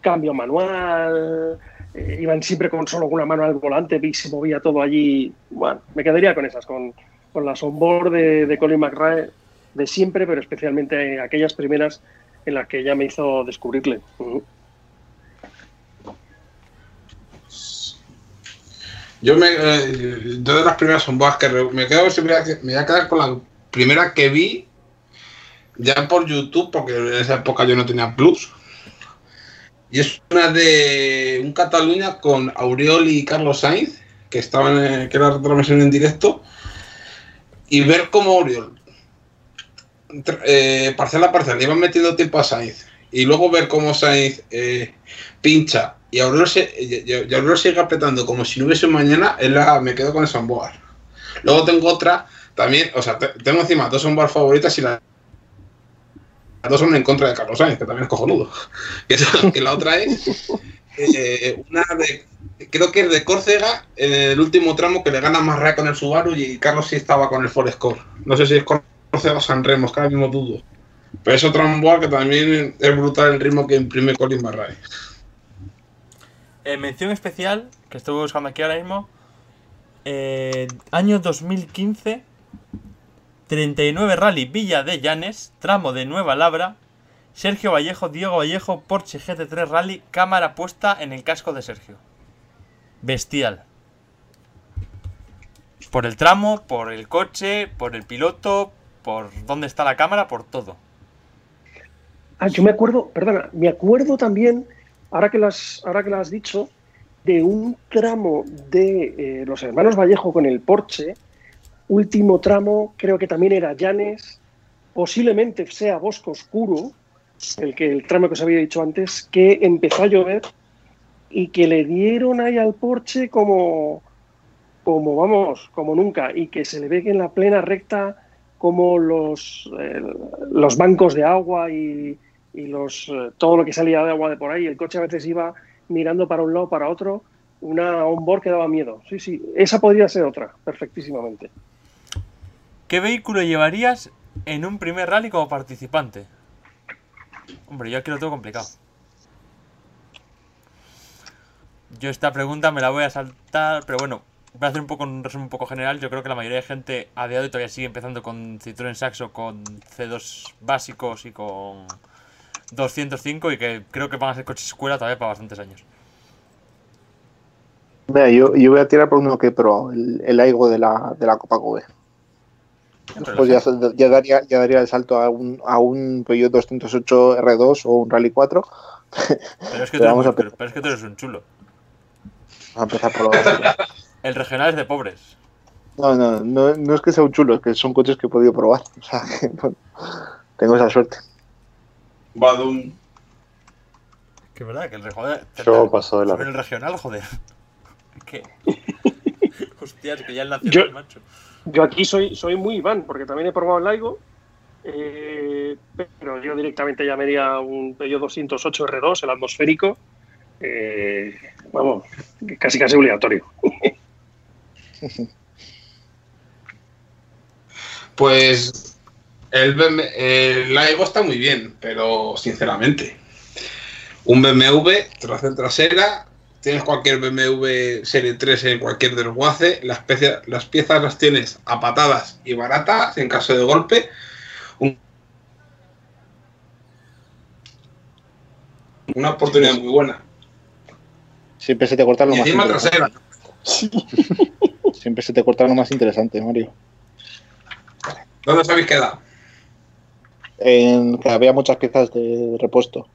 cambio manual, eh, iban siempre con solo una mano al volante y se movía todo allí. Bueno, me quedaría con esas, con, con las onboard de, de Colin McRae de siempre, pero especialmente aquellas primeras en las que ya me hizo descubrirle.
Yo me. eh, de las primeras onboards que me quedo me voy a quedar con la primera que vi ya por YouTube, porque en esa época yo no tenía Plus. Y es una de un Cataluña con Auriol y Carlos Sainz, que estaban en, que era retransmisión en directo, y ver cómo Auriol, tr- eh, parcela a parcela, iban metiendo tiempo a Sainz, y luego ver cómo Sainz eh, pincha y Aurelio, se, y- y- Aurelio sigue apretando como si no hubiese mañana, es la- me quedo con esa onboard. Luego tengo otra, también, o sea, te- tengo encima dos onboard favoritas y la- dos son en contra de Carlos Sainz, que también es cojonudo. Que, la otra es eh, una de, creo que es de Córcega, en el último tramo que le gana más con el Subaru y Carlos sí estaba con el Ford Score. No sé si es Córcega o San Remo, ahora mismo dudo. Pero es otra onboard que también es brutal el ritmo que imprime Colin Barray.
Eh, mención especial, que estuve buscando aquí ahora mismo. eh, año 2015. 39 Rally Villa de Llanes, tramo de Nueva Labra. Sergio Vallejo, Diego Vallejo, Porsche GT3 Rally, cámara puesta en el casco de Sergio. Bestial. Por el tramo, por el coche, por el piloto, por dónde está la cámara, por todo.
Ah, yo me acuerdo, perdona, me acuerdo también, ahora que lo has, ahora que lo has dicho, de un tramo de eh, los hermanos Vallejo con el Porsche, último tramo, creo que también era Llanes, posiblemente sea Bosco Oscuro, el, que, el tramo que os había dicho antes, que empezó a llover y que le dieron ahí al Porsche como, como vamos, como nunca, y que se le ve que en la plena recta como los, los bancos de agua y, y los, eh, todo lo que salía de agua de por ahí, el coche a veces iba mirando para un lado, para otro, una onboard que daba miedo. Sí, sí, esa podría ser otra, perfectísimamente.
¿Qué vehículo llevarías en un primer rally como participante? Hombre, yo aquí lo tengo complicado. Yo esta pregunta me la voy a saltar, pero bueno, voy a hacer un poco un resumen un poco general. Yo creo que la mayoría de gente a día de hoy todavía sigue empezando con Citroën Saxo, con C2 básicos y con 205 y que creo que van a ser coches escuela todavía para bastantes años.
Mira, yo, yo voy a tirar por uno que he probado, el, el Aigo de la, de la Copa Kobe. Pues ya, ya daría, ya daría el salto a un, a un Peugeot 208 R2 o un Rally 4.
Pero es que, tú
Pero
eres,
vamos a
muy-
empezar.
pero es que tú eres un chulo.
Vamos a empezar por lo.
El regional es de pobres.
No, no, no, no es que sea un chulo, es que son coches que he podido probar. O sea, que, bueno, tengo esa suerte.
Badum.
Que verdad, que el re- joder,
Yo paso de
sobre
la.
el regional, joder. Es que. Hostia, es que ya el
Yo-
nacional, macho.
Yo aquí soy, soy muy Iván, porque también he probado el Laigo, eh, pero yo directamente ya me haría un Peugeot 208 R2, el atmosférico. eh, vamos, casi casi obligatorio.
Pues el Laigo está muy bien, pero sinceramente, un BMW, tracción trasera, tienes cualquier BMW Serie 3 en cualquier desguace, las, piezas- las piezas las tienes a patadas y baratas en caso de golpe. Un- una oportunidad muy buena.
Siempre se te corta lo
Y
más interesante.
trasera.
Siempre se te corta lo más interesante, Mario.
¿Dónde os habéis quedado?
En que había muchas piezas de repuesto.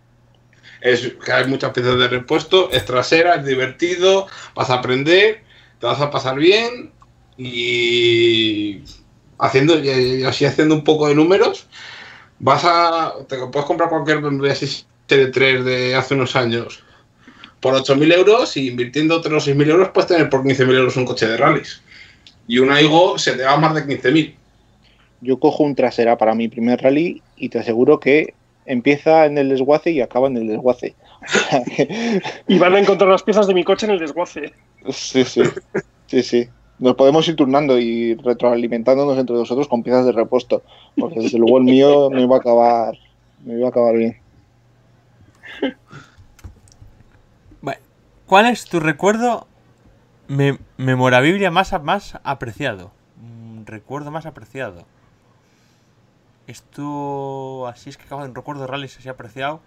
Es que hay muchas piezas de repuesto, es trasera, es divertido, vas a aprender, te vas a pasar bien y haciendo así haciendo un poco de números, vas a te puedes comprar cualquier BMW así Serie 3 de hace unos años por 8.000 euros y invirtiendo otros 6.000 euros puedes tener por 15.000 euros un coche de rallies. Y un Aigo se te va más de 15.000.
Yo cojo un trasera para mi primer rally y te aseguro que empieza en el desguace y acaba en el desguace.
Y van a encontrar las piezas de mi coche en el desguace.
sí, sí. Sí, sí. Nos podemos ir turnando y retroalimentándonos entre nosotros con piezas de repuesto. Porque desde luego el mío me iba a acabar. Me iba a acabar bien.
Bueno, ¿Cuál es tu recuerdo me- memorabilia más, a- más apreciado? Mm, recuerdo más apreciado. Esto, así es que acabo de un recuerdo de rallies así apreciado.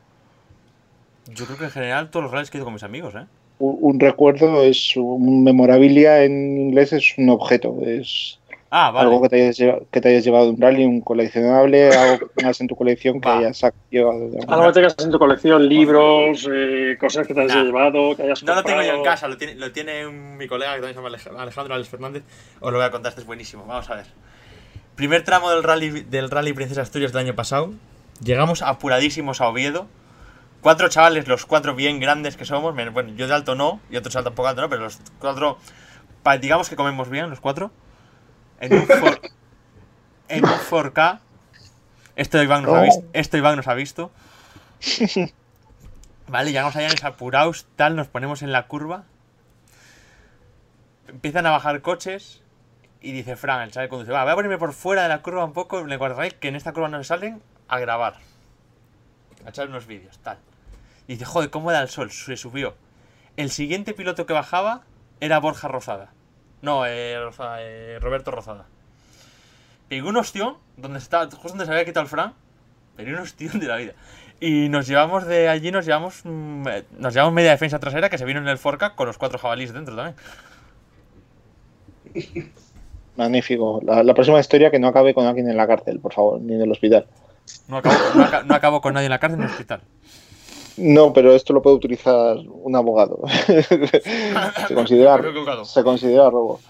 Yo creo que en general todos los rallies que he ido con mis amigos, ¿eh?
Un, un recuerdo es un memorabilia en inglés es un objeto. Es
Ah, vale.
algo que te, hayas llevado, que te hayas llevado de un rally, un coleccionable, algo que tengas en tu colección que
Va.
hayas llevado. de
Algo que tengas en tu colección, libros, eh, cosas que te hayas
Nah.
llevado, que hayas
No lo tengo yo en casa, lo tiene, lo tiene mi colega que también se llama Alej- Alejandro Alex Fernández. Os lo voy a contar, este es buenísimo. Vamos a ver. Primer tramo del rally, del rally Princesa Asturias del año pasado. Llegamos apuradísimos a Oviedo. Cuatro chavales, los cuatro bien grandes que somos. Bueno, yo de alto no, y otros tampoco alto no, pero los cuatro. digamos que comemos bien, los cuatro. En un, for- en un 4K. Esto Iván nos, ha
Oh.
visto, esto Iván nos ha visto. Vale, llegamos allá en apurados, tal, nos ponemos en la curva. Empiezan a bajar coches. Y dice Fran, el que conduce, va, voy a ponerme por fuera de la curva un poco, en el que en esta curva no se salen, a grabar. A echar unos vídeos, tal. Y dice, joder, ¿cómo da el sol? Se subió. El siguiente piloto que bajaba era Borja Rozada. No, eh, eh, Roberto Rozada. Pegó un ostión, donde estaba, justo donde se había quitado el Fran. Pero un ostión de la vida. Y nos llevamos de allí, nos llevamos, mm, eh, nos llevamos media defensa trasera que se vino en el Forca con los cuatro jabalíes dentro también.
Magnífico. La, la próxima historia que no acabe con alguien en la cárcel, por favor, ni en el hospital.
No acabo, no aca- no acabo con nadie en la cárcel ni en el hospital.
No, pero esto lo puede utilizar un abogado. se, considera, se considera robo.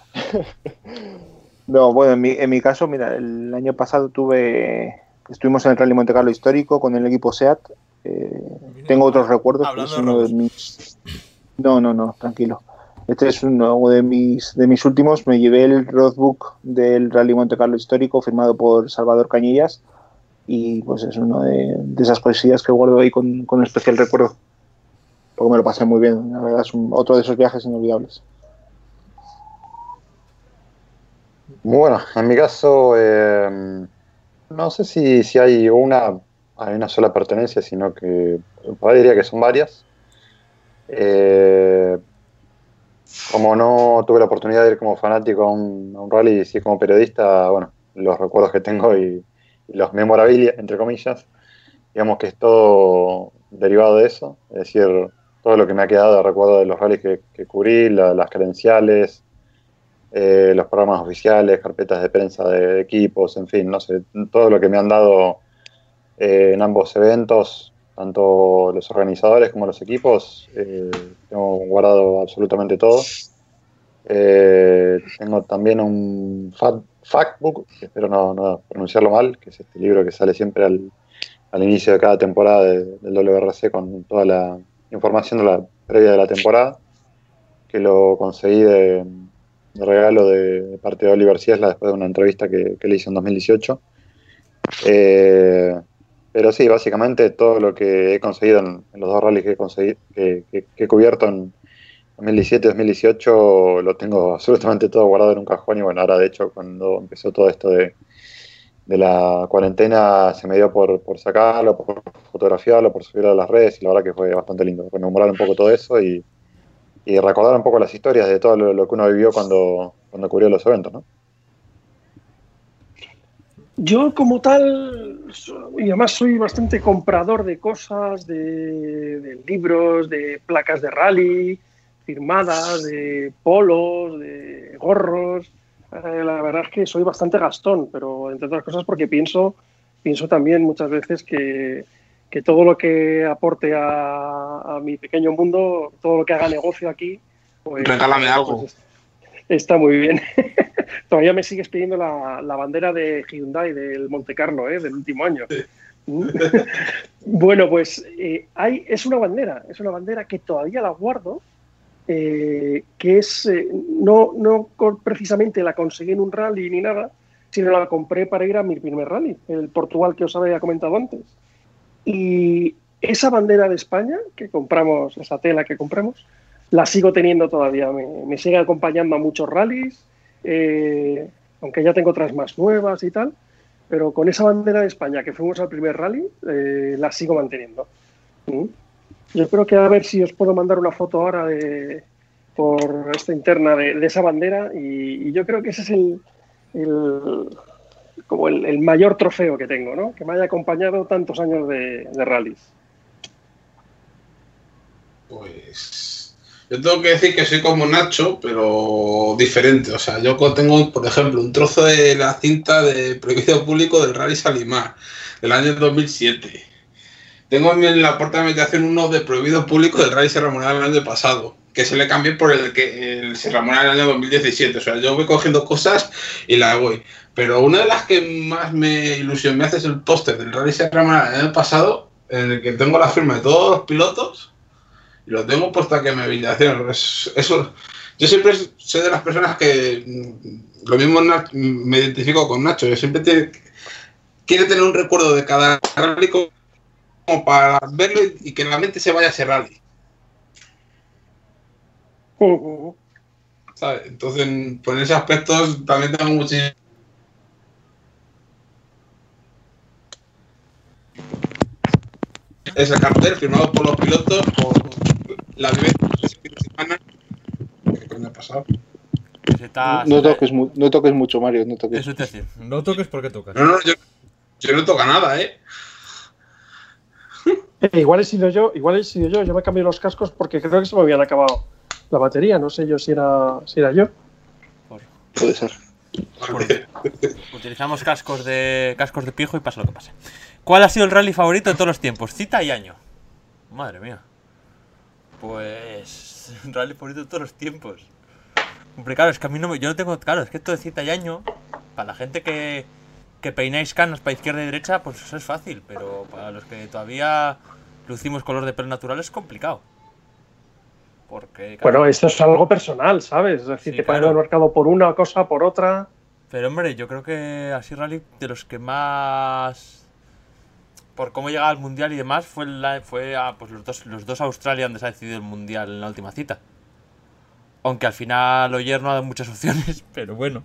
no, bueno, en mi, en mi caso, mira, el año pasado tuve. Estuvimos en el Rally Monte Carlo histórico con el equipo SEAT. eh, tengo otros recuerdos. pero es uno de mis. No, no, no, tranquilo. Este es uno de mis, de mis últimos. Me llevé el roadbook del Rally Monte Carlo histórico firmado por Salvador Cañillas y pues es una de, esas cosillas que guardo ahí con, con especial recuerdo porque me lo pasé muy bien la verdad es otro de esos viajes inolvidables
Bueno, en mi caso, eh, no sé si, si hay una, hay una sola pertenencia, sino que ahí diría que son varias. Eh, como no tuve la oportunidad de ir como fanático a un, rally y sí como periodista, bueno, los recuerdos que tengo y, los memorabilia, entre comillas, digamos que es todo derivado de eso, es decir, todo lo que me ha quedado de recuerdo de los rallies que, cubrí, la- las credenciales, eh, los programas oficiales, carpetas de prensa de equipos, en fin, no sé, todo lo que me han dado eh, en ambos eventos, tanto los organizadores como los equipos, eh, tengo guardado absolutamente todo. Eh, tengo también un fact, Factbook, que espero no, no pronunciarlo mal, que es este libro que sale siempre al, al inicio de cada temporada de- del WRC con toda la información de la previa de la temporada, que lo conseguí de, de regalo de, de parte de Oliver Ciesla después de una entrevista que, que le hice en 2018. Eh, pero sí, básicamente todo lo que he conseguido en, en los dos rallies que he, conseguido, que, que- que he cubierto en 2017 y 2018 lo tengo absolutamente todo guardado en un cajón y bueno, ahora de hecho cuando empezó todo esto de, la cuarentena se me dio por, por sacarlo, por fotografiarlo, por subirlo a las redes y la verdad que fue bastante lindo, rememorar un poco todo eso y, y recordar un poco las historias de todo lo, lo que uno vivió cuando, cuando cubrió los eventos, ¿no?
Yo como tal, y además soy bastante comprador de cosas, de, de libros, de placas de rally, firmadas, de polos, de gorros. Eh, la verdad es que soy bastante gastón, pero entre otras cosas porque pienso, pienso también muchas veces que, que todo lo que aporte a, a mi pequeño mundo, todo lo que haga negocio aquí, pues,
Regálame algo.
pues, está muy bien. Todavía me sigues pidiendo la, la bandera de Hyundai del Monte Carlo, ¿eh? del último año. bueno, pues eh, hay, es una bandera, es una bandera que todavía la guardo, eh, que es, eh, no, no precisamente la conseguí en un rally ni nada, sino la compré para ir a mi primer rally, el Portugal que os había comentado antes. Y esa bandera de España que compramos, esa tela que compramos, la sigo teniendo todavía, me, me sigue acompañando a muchos rallies, eh, aunque ya tengo otras más nuevas y tal, pero con esa bandera de España que fuimos al primer rally, eh, la sigo manteniendo. Mm. Yo creo que a ver si os puedo mandar una foto ahora de, por esta interna de, esa bandera y, yo creo que ese es el, el- como el, mayor trofeo que tengo, ¿no? Que me haya acompañado tantos años de rallies.
Pues yo tengo que decir que soy como Nacho, pero diferente. O sea, yo tengo, por ejemplo, un trozo de la cinta de prohibido público del Rally Salimar del año 2007. Tengo en la puerta de mi habitación uno de prohibido público del Rally Serra Morena del año pasado, que se le cambié por el que el Serra Morena del año 2017. O sea, yo voy cogiendo cosas y las voy. Pero una de las que más me ilusión me es el póster del Rally Serra Morena del año pasado, en el que tengo la firma de todos los pilotos lo tengo puesto aquí en mi habitación. Es- eso, yo siempre soy de las personas que mm, lo mismo me identifico con Nacho. Yo siempre tiene- quiere tener un recuerdo de cada rally como para verlo y, que la mente se vaya a ese rally. ¿sabes? Entonces, por ese aspecto también tengo muchísimo. Es el cartel firmado por los pilotos por la vivencia de ese fin de semana. ¿Qué ha pasado?
Está-
No toques, mu- no toques mucho, Mario, no toques.
Eso te decir.
No toques porque tocas.
No, no, yo, yo no toca nada, ¿eh?
Eh, igual he sido yo, igual he sido yo. Yo me cambié los cascos porque creo que se me habían acabado la batería. No sé yo si era, si era yo.
Puede ser.
Utilizamos cascos de cascos de pijo y pasa lo que pase. ¿Cuál ha sido el rally favorito de todos los tiempos? Cita y año. Madre mía. Pues. Rally favorito de todos los tiempos. Hombre, claro, es que a mí no me. Yo no tengo. Claro, es que esto de cita y año. Para la gente que. Que peináis canas para izquierda y derecha, pues eso es fácil. Pero para los que todavía lucimos color de pelo natural es complicado. Porque. claro,
Bueno, esto es algo personal, ¿sabes? Es decir,
Sí,
te pueden
claro.
haber marcado por una cosa, por otra.
Pero hombre, yo creo que así rally de los que más por cómo llegaba al mundial y demás fue fue a, pues los dos los dos Australia donde se ha decidido el mundial en la última cita. Aunque al final Oyer no ha dado muchas opciones, pero bueno.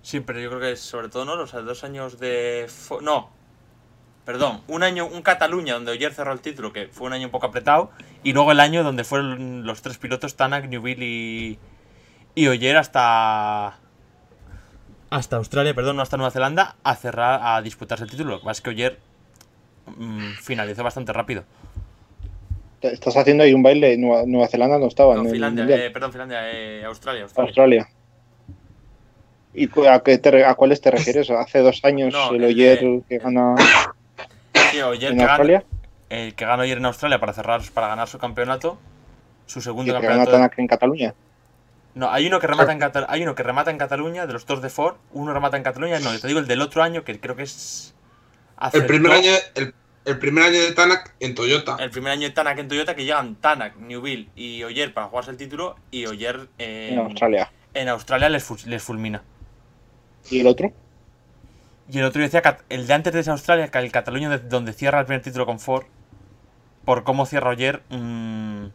Siempre yo creo que sobre todo no los dos años de no. Perdón, un año un Cataluña donde Oyer cerró el título que fue un año un poco apretado y luego el año donde fueron los tres pilotos Tanak, Newville y y Oyer hasta. Hasta Australia, perdón, no hasta Nueva Zelanda, a cerrar, a disputarse el título. Lo que pasa es que Oyer mm, finalizó bastante rápido.
Estás haciendo ahí un baile. Nueva, Nueva Zelanda no estaba
No,
en
Finlandia, eh, perdón, Finlandia, eh, Australia, Australia.
Australia. ¿Y a, qué te a cuáles te refieres? Hace dos años
No,
el Oyer que gana
Sí, Oyer
en
que gana,
Australia.
el que gana Oyer en Australia para cerrar, para ganar su campeonato. su
Y
segundo
que gana
campeonato. de-
en Cataluña.
No, hay uno que remata en Cata- hay uno que remata en Cataluña de los Tours de Ford, uno remata en Cataluña, no, yo te digo el del otro año que creo que es
El primer año, el, el primer año de Tanak en Toyota.
el primer año de Tanak en Toyota que llegan Tanak, Newville y Oyer para jugarse el título y Oyer en,
En Australia.
en Australia les, fu- les fulmina.
¿Y el otro?
Y el otro yo decía Cat- el de antes de Australia, que el Cataluña de- donde cierra el primer título con Ford, por cómo cierra Oyer, mm,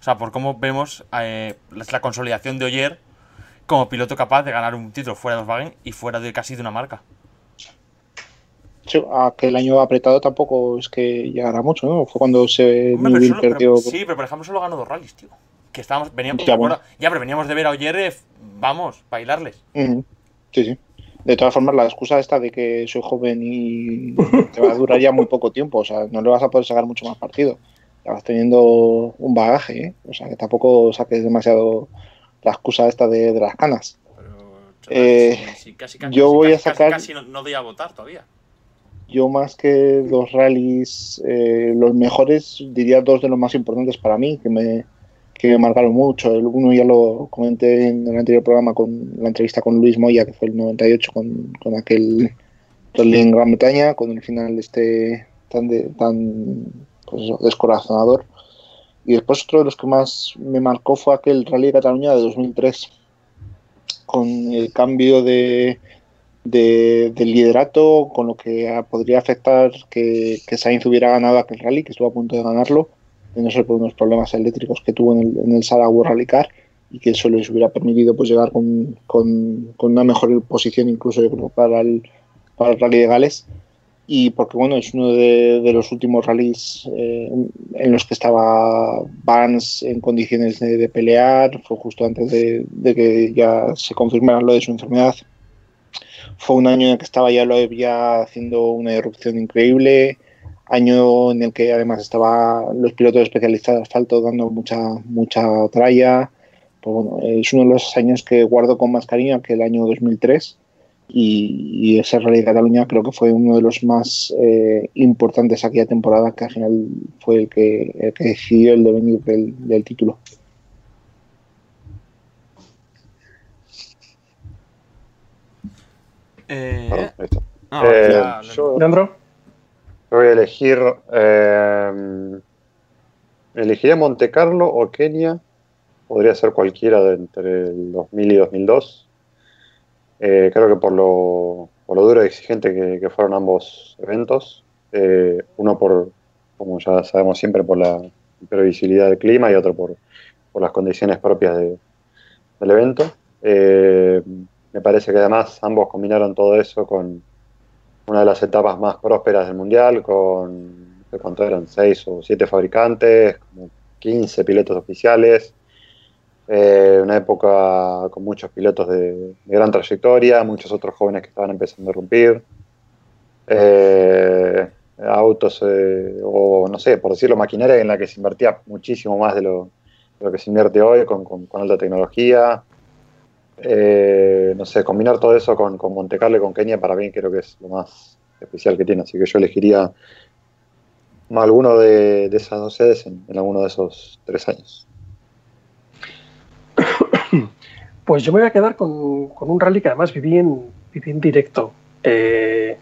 o sea, por cómo vemos eh, la, consolidación de Oyer como piloto capaz de ganar un título fuera de Volkswagen y fuera de casi de una marca.
Sí, aquel año apretado tampoco es que llegara mucho, ¿no? Fue cuando se
Hombre, pero pero-
perdió.
sí, pero por ejemplo solo ganó dos rallies, tío. Que estábamos, veníamos,
Ya,
¿te
bueno.
ya, pero veníamos de ver a Oyer, eh, vamos, bailarles.
Sí, sí. De todas formas, la excusa esta de que soy joven y te va a durar ya muy poco tiempo, o sea, no le vas a poder sacar mucho más partido. Ya vas teniendo un bagaje, ¿eh? O sea, que tampoco saques demasiado la excusa esta de, de las canas.
Pero,
Eh,
casi, casi,
yo voy a
casi, casi,
sacar-
casi no, no doy a votar todavía.
Yo más que los rallies, eh, los mejores, diría dos de los más importantes para mí, que me, que me marcaron mucho. El uno ya lo comenté en el anterior programa con la entrevista con Luis Moya, que fue el 98, con, con aquel rally en Gran Bretaña, con el final este tan, de, tan pues eso, descorazonador. Y después otro de los que más me marcó fue aquel Rally de Cataluña de 2003, con el cambio de, de, del liderato, con lo que podría afectar que, que Sainz hubiera ganado aquel rally, que estuvo a punto de ganarlo, de no ser por unos problemas eléctricos que tuvo en el, en el Rally Car, y que eso les hubiera permitido pues llegar con, con, con una mejor posición incluso yo creo para el, para el Rally de Gales y porque bueno es uno de, de los últimos rallies eh, en los que estaba Vance en condiciones de, de pelear fue justo antes de, de que ya se confirmara lo de su enfermedad fue un año en el que estaba ya Loeb ya haciendo una erupción increíble, año en el que además estaba los pilotos especialistas de asfalto dando mucha mucha tralla. Pues bueno, es uno de los años que guardo con más cariño que el año 2003 y, y ese Rally de Cataluña creo que fue uno de los más eh, importantes aquella temporada que al final fue el que, el que decidió el devenir del, del título.
Eh,
Perdón, ahí está.
ah,
Eh,
ya,
yo,
Leandro,
voy a elegir. eh, elegiría Monte Carlo o Kenia. Podría ser cualquiera de entre el 2000 y 2002. Eh, creo que por lo, por lo duro y exigente que, que fueron ambos eventos. eh, uno por, como ya sabemos siempre, por la imprevisibilidad del clima y otro por, por las condiciones propias de- del evento. Eh, me parece que además ambos combinaron todo eso con una de las etapas más prósperas del mundial, con cuánto eran, seis o siete fabricantes, como 15 pilotos oficiales. Eh, una época con muchos pilotos de, gran trayectoria, muchos otros jóvenes que estaban empezando a romper. Eh, autos, eh, o no sé, por decirlo, maquinaria en la que se invertía muchísimo más de lo, lo que se invierte hoy, con, con- alta tecnología. No sé, combinar todo eso con, con Monte Carlo y con Kenia para mí creo que es lo más especial que tiene. Así que yo elegiría alguno de, de esas dos sedes en alguno de esos tres años.
Pues yo me voy a quedar con, con un rally que además viví en, viví en directo. Eh,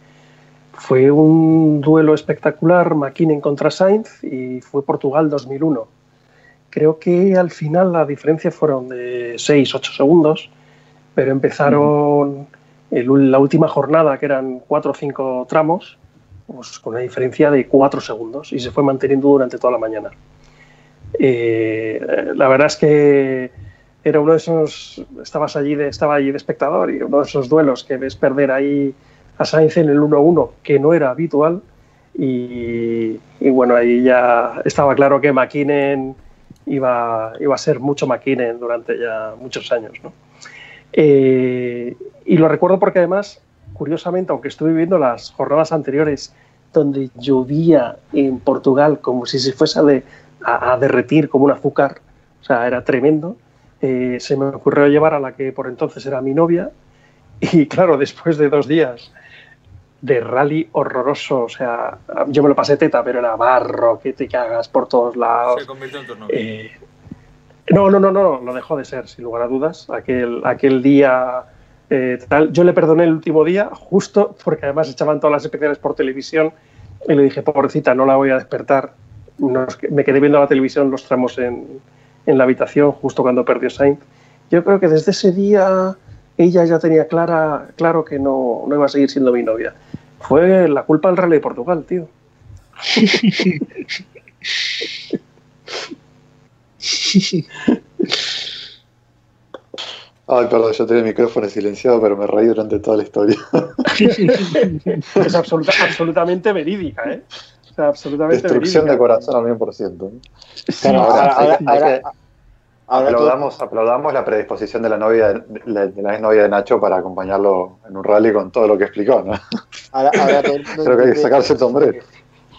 fue un duelo espectacular, McKinnon contra Sainz, y fue Portugal 2001. Creo que al final la diferencia fueron de 6-8 segundos, pero empezaron el- la última jornada, que eran 4 o 5 tramos, pues con una diferencia de 4 segundos, y se fue manteniendo durante toda la mañana. Eh, la verdad es que era uno de esos, estabas allí de, estaba allí de espectador y uno de esos duelos que ves perder ahí a Sainz en el 1-1, que no era habitual. Y, y bueno, ahí ya estaba claro que McKinnon iba, iba a ser mucho McKinnon durante ya muchos años. ¿no? Eh, y lo recuerdo porque además, curiosamente, aunque estuve viviendo las jornadas anteriores donde llovía en Portugal como si se fuese a, de- a- a derretir como un azúcar, o sea, era tremendo, eh, se me ocurrió llevar a la que por entonces era mi novia y claro, después de dos días de rally horroroso, o sea, yo me lo pasé teta, pero era barro, que te cagas por todos lados.
Se convirtió en tu novia.
Eh, No, no, no, no, lo dejó de ser, sin lugar a dudas. Aquel, aquel día eh, tal. Yo le perdoné el último día, justo porque además echaban todas las especiales por televisión y le dije, pobrecita, no la voy a despertar. Nos- me quedé viendo la televisión los tramos en, en la habitación justo cuando perdió Sainz. Yo creo que desde ese día ella ya tenía clara, claro que no, no iba a seguir siendo mi novia. Fue la culpa del Rally de Portugal, tío.
Ay, perdón, yo tenía el micrófono silenciado, pero me reí durante toda la historia.
Es absoluta- absolutamente verídica, ¿eh? Sea, absolutamente
Destrucción
verídica.
de corazón al 100%.
Sí,
Claro,
o sea,
ahora,
Aplaudamos, aplaudamos la predisposición de la novia de la, de la exnovia de Nacho para acompañarlo en un rally con todo lo que explicó, ¿no?
ahora- ahora todo el mundo
Creo que hay que sacarse el sombrero.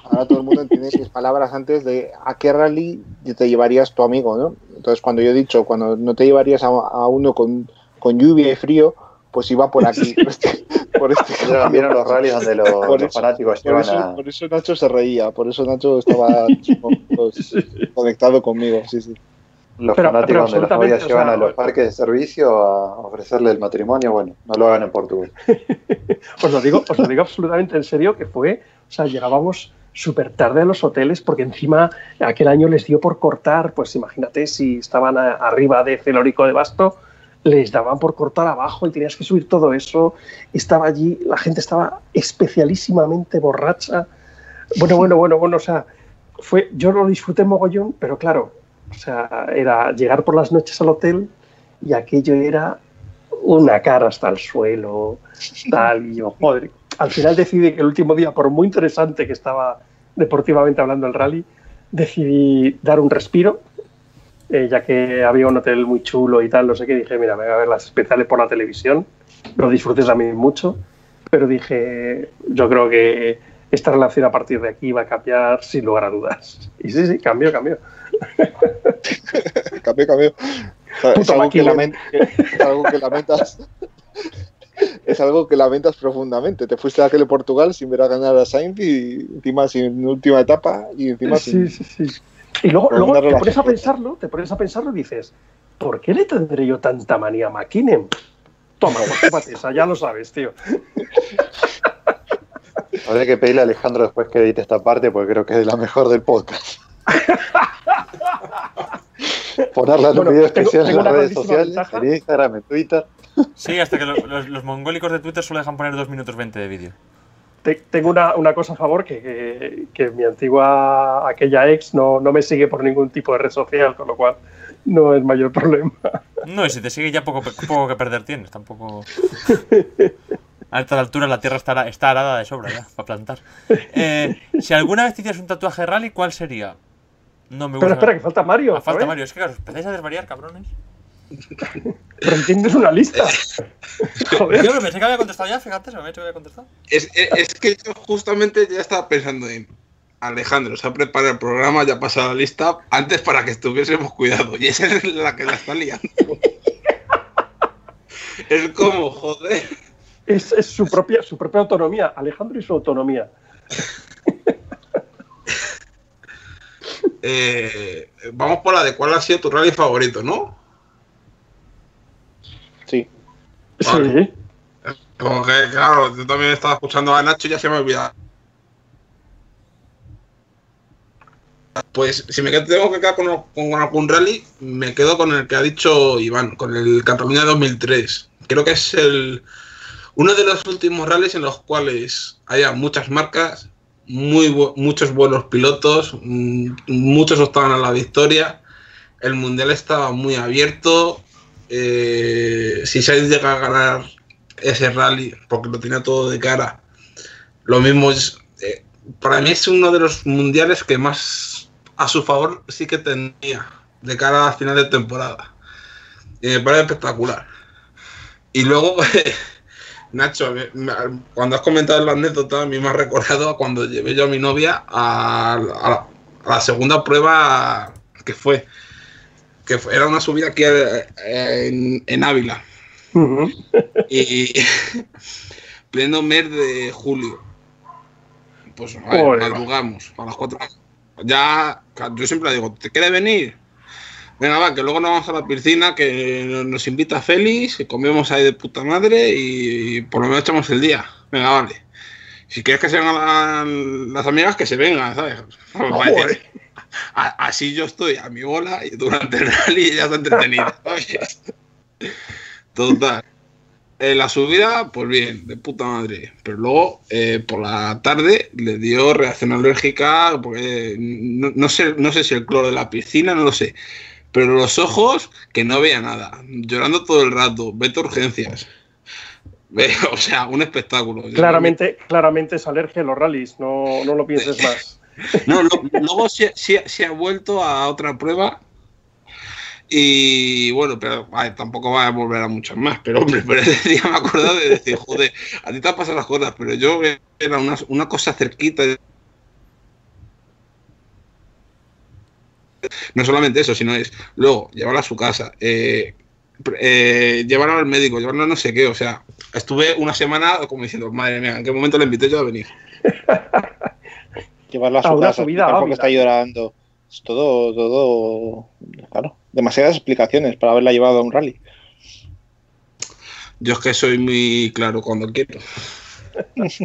Ahora todo el mundo entiende mis palabras antes de a qué rally te llevarías tu amigo, ¿no? Entonces, cuando yo he dicho, cuando no te llevarías a, a uno con, con lluvia y frío, pues iba por aquí, por este, por este
¿Vieron, los rallies donde los,
Por
los
eso-
fanáticos
Por
llevan
eso,
a,
por eso Nacho se reía, por eso Nacho estaba pues, conectado conmigo, sí, sí.
los
Pero-
fanáticos
pero
donde las novias
o
llevan
sea,
a los parques de servicio a ofrecerle el matrimonio? Bueno, no lo hagan en Portugal.
Os lo digo, os lo digo absolutamente en serio que fue, o sea, llegábamos súper tarde a los hoteles porque encima aquel año les dio por cortar, pues imagínate si estaban a- arriba de Celórico de Basto, les daban por cortar abajo y tenías que subir todo eso. Estaba allí, la gente estaba especialísimamente borracha. Bueno, bueno, bueno, bueno, o sea, fue, yo lo disfruté mogollón, pero claro, o sea, era llegar por las noches al hotel y aquello era una cara hasta el suelo, tal, y yo. Al final decidí que el último día, por muy interesante que estaba deportivamente hablando el rally, decidí dar un respiro, eh, ya que había un hotel muy chulo y tal, no sé qué, dije, mira, me voy a ver las especiales por la televisión, lo disfruté también mucho, pero dije, yo creo que esta relación a partir de aquí va a cambiar sin lugar a dudas. Y sí, sí, cambió, cambió.
O sea, es, algo que es algo que lamentas. Es algo que lamentas profundamente. Te fuiste a aquel de Portugal sin ver a ganar a Sainz y encima sin última etapa y encima
Sí,
sin.
sí, sí. Y luego, te pones a pensarlo, te pones a pensarlo y dices, ¿por qué le tendré yo tanta manía a McKinnon? Toma, pues, tómate esa, ya lo sabes, tío.
Habría que pedirle a Alejandro después que edite esta parte porque creo que es de la mejor del podcast. Ponerla en
Bueno,
un video
tengo-
especial
tengo
en las redes sociales,
ventaja.
en Instagram, en Twitter.
Sí, hasta que lo- los, los mongólicos de Twitter solo dejan poner 2 minutos 20 de vídeo.
Te- tengo una, una cosa a favor, que, que- que mi antigua, aquella ex, no, no me sigue por ningún tipo de red social, con lo cual no es mayor problema.
No, y si te sigue ya poco, poco que perder tienes, tampoco. A esta altura la tierra está, está arada de sobra ya, para plantar. Eh, si alguna vez te hicieras un tatuaje de rally, ¿cuál sería? No me gusta.
Pero espera, que falta Mario.
Ah, falta. Mario. Es que claro, os empezáis a desvariar, cabrones.
Pero entiendes una lista. Joder.
Yo me pensé que había contestado ya, fíjate, se me ha hecho que había contestado.
Es, es- es que yo justamente ya estaba pensando en Alejandro, se ha preparado el programa, ya ha pasado la lista antes para que estuviésemos cuidado. Y esa es la que la está liando. es como, joder.
Es, es su, propia, su propia autonomía, Alejandro y su autonomía.
Eh, vamos por la de cuál ha sido tu rally favorito, ¿no?
Sí.
Vale.
Sí.
Como que, claro, yo también estaba escuchando a Nacho y ya se me ha olvidado. Pues si me quedo- tengo que quedar con, con algún rally, me quedo con el que ha dicho Iván, con el Cataluña 2003. Creo que es el uno de los últimos rallies en los cuales haya muchas marcas, muy bu- muchos buenos pilotos, mm, muchos optaban a la victoria. El mundial estaba muy abierto. Eh, si Sainz llega a ganar ese rally, porque lo tenía todo de cara, lo mismo es. eh, para mí es uno de los mundiales que más a su favor sí que tenía de cara a final de temporada. Y me parece espectacular. Y luego, Nacho, cuando has comentado la anécdota, a mí me ha recordado cuando llevé yo a mi novia la, a la segunda prueba que fue. Que era una subida aquí eh, en, en Ávila. Y pleno mes de julio. Pues madrugamos a las 4. Ya, yo siempre digo, ¿te quieres venir? Venga, va, que luego nos vamos a la piscina, que nos- invita Félix, que comemos ahí de puta madre y por lo menos echamos el día. Venga, vale. Si quieres que se vengan la- las amigas, que se vengan, ¿sabes?
Joder.
Así yo estoy a mi bola y durante el rally ya está entretenida. Total. En la subida, pues bien, de puta madre. Pero luego, eh, por la tarde, le dio reacción alérgica, porque no, no sé, no sé si el cloro de la piscina, no lo sé. Pero los ojos, que no veía nada. Llorando todo el rato, vete a urgencias. O sea, un espectáculo.
Claramente, claramente es alergia a los rallies, no, no lo pienses más.
No, luego sí ha vuelto a otra prueba. Y bueno, pero tampoco va a volver a muchas más. Pero hombre, pero ese día me acordado de decir, joder, a ti te han pasado las cosas, pero yo era una, una cosa cerquita. No solamente eso, sino es luego llevarla a su casa, eh, eh, llevarla al médico, llevarla a no sé qué. O sea, estuve una semana como diciendo, madre mía, ¿en qué momento le invité yo a venir?
Llevarla a
A
su
una
casa,
subida
explicar por qué
ávida.
está llorando. Es todo, todo, claro, demasiadas explicaciones para haberla llevado a un rally.
Yo es que soy muy claro cuando quiero.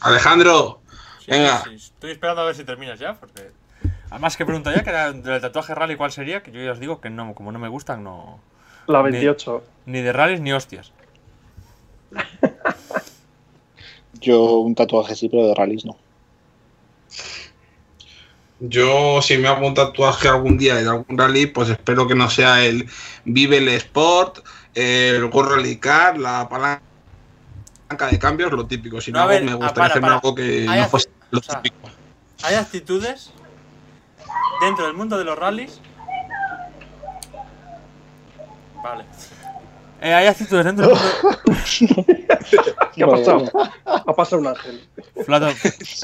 Alejandro,
Sí,
Venga.
sí. Estoy esperando a ver si terminas ya, porque. Además que pregunto ya que era del tatuaje rally cuál sería, que yo ya os digo que no, como no me gustan, no.
La 28.
Ni de rallies ni hostias.
Yo un tatuaje sí, pero de rallies no.
yo si me hago un tatuaje algún día de algún rally, pues espero que no sea el Vive el Sport, el Go Rally Car, la palanca de cambios, lo típico. Si no,
ver,
me
ah,
gustaría
para,
hacerme
para.
algo que no fuese lo
o sea,
típico.
Hay actitudes dentro del mundo de los rallies. Vale. Eh, hay actitudes dentro del mundo.
¿Qué ha pasado? Ha pasado un ángel.
Flato-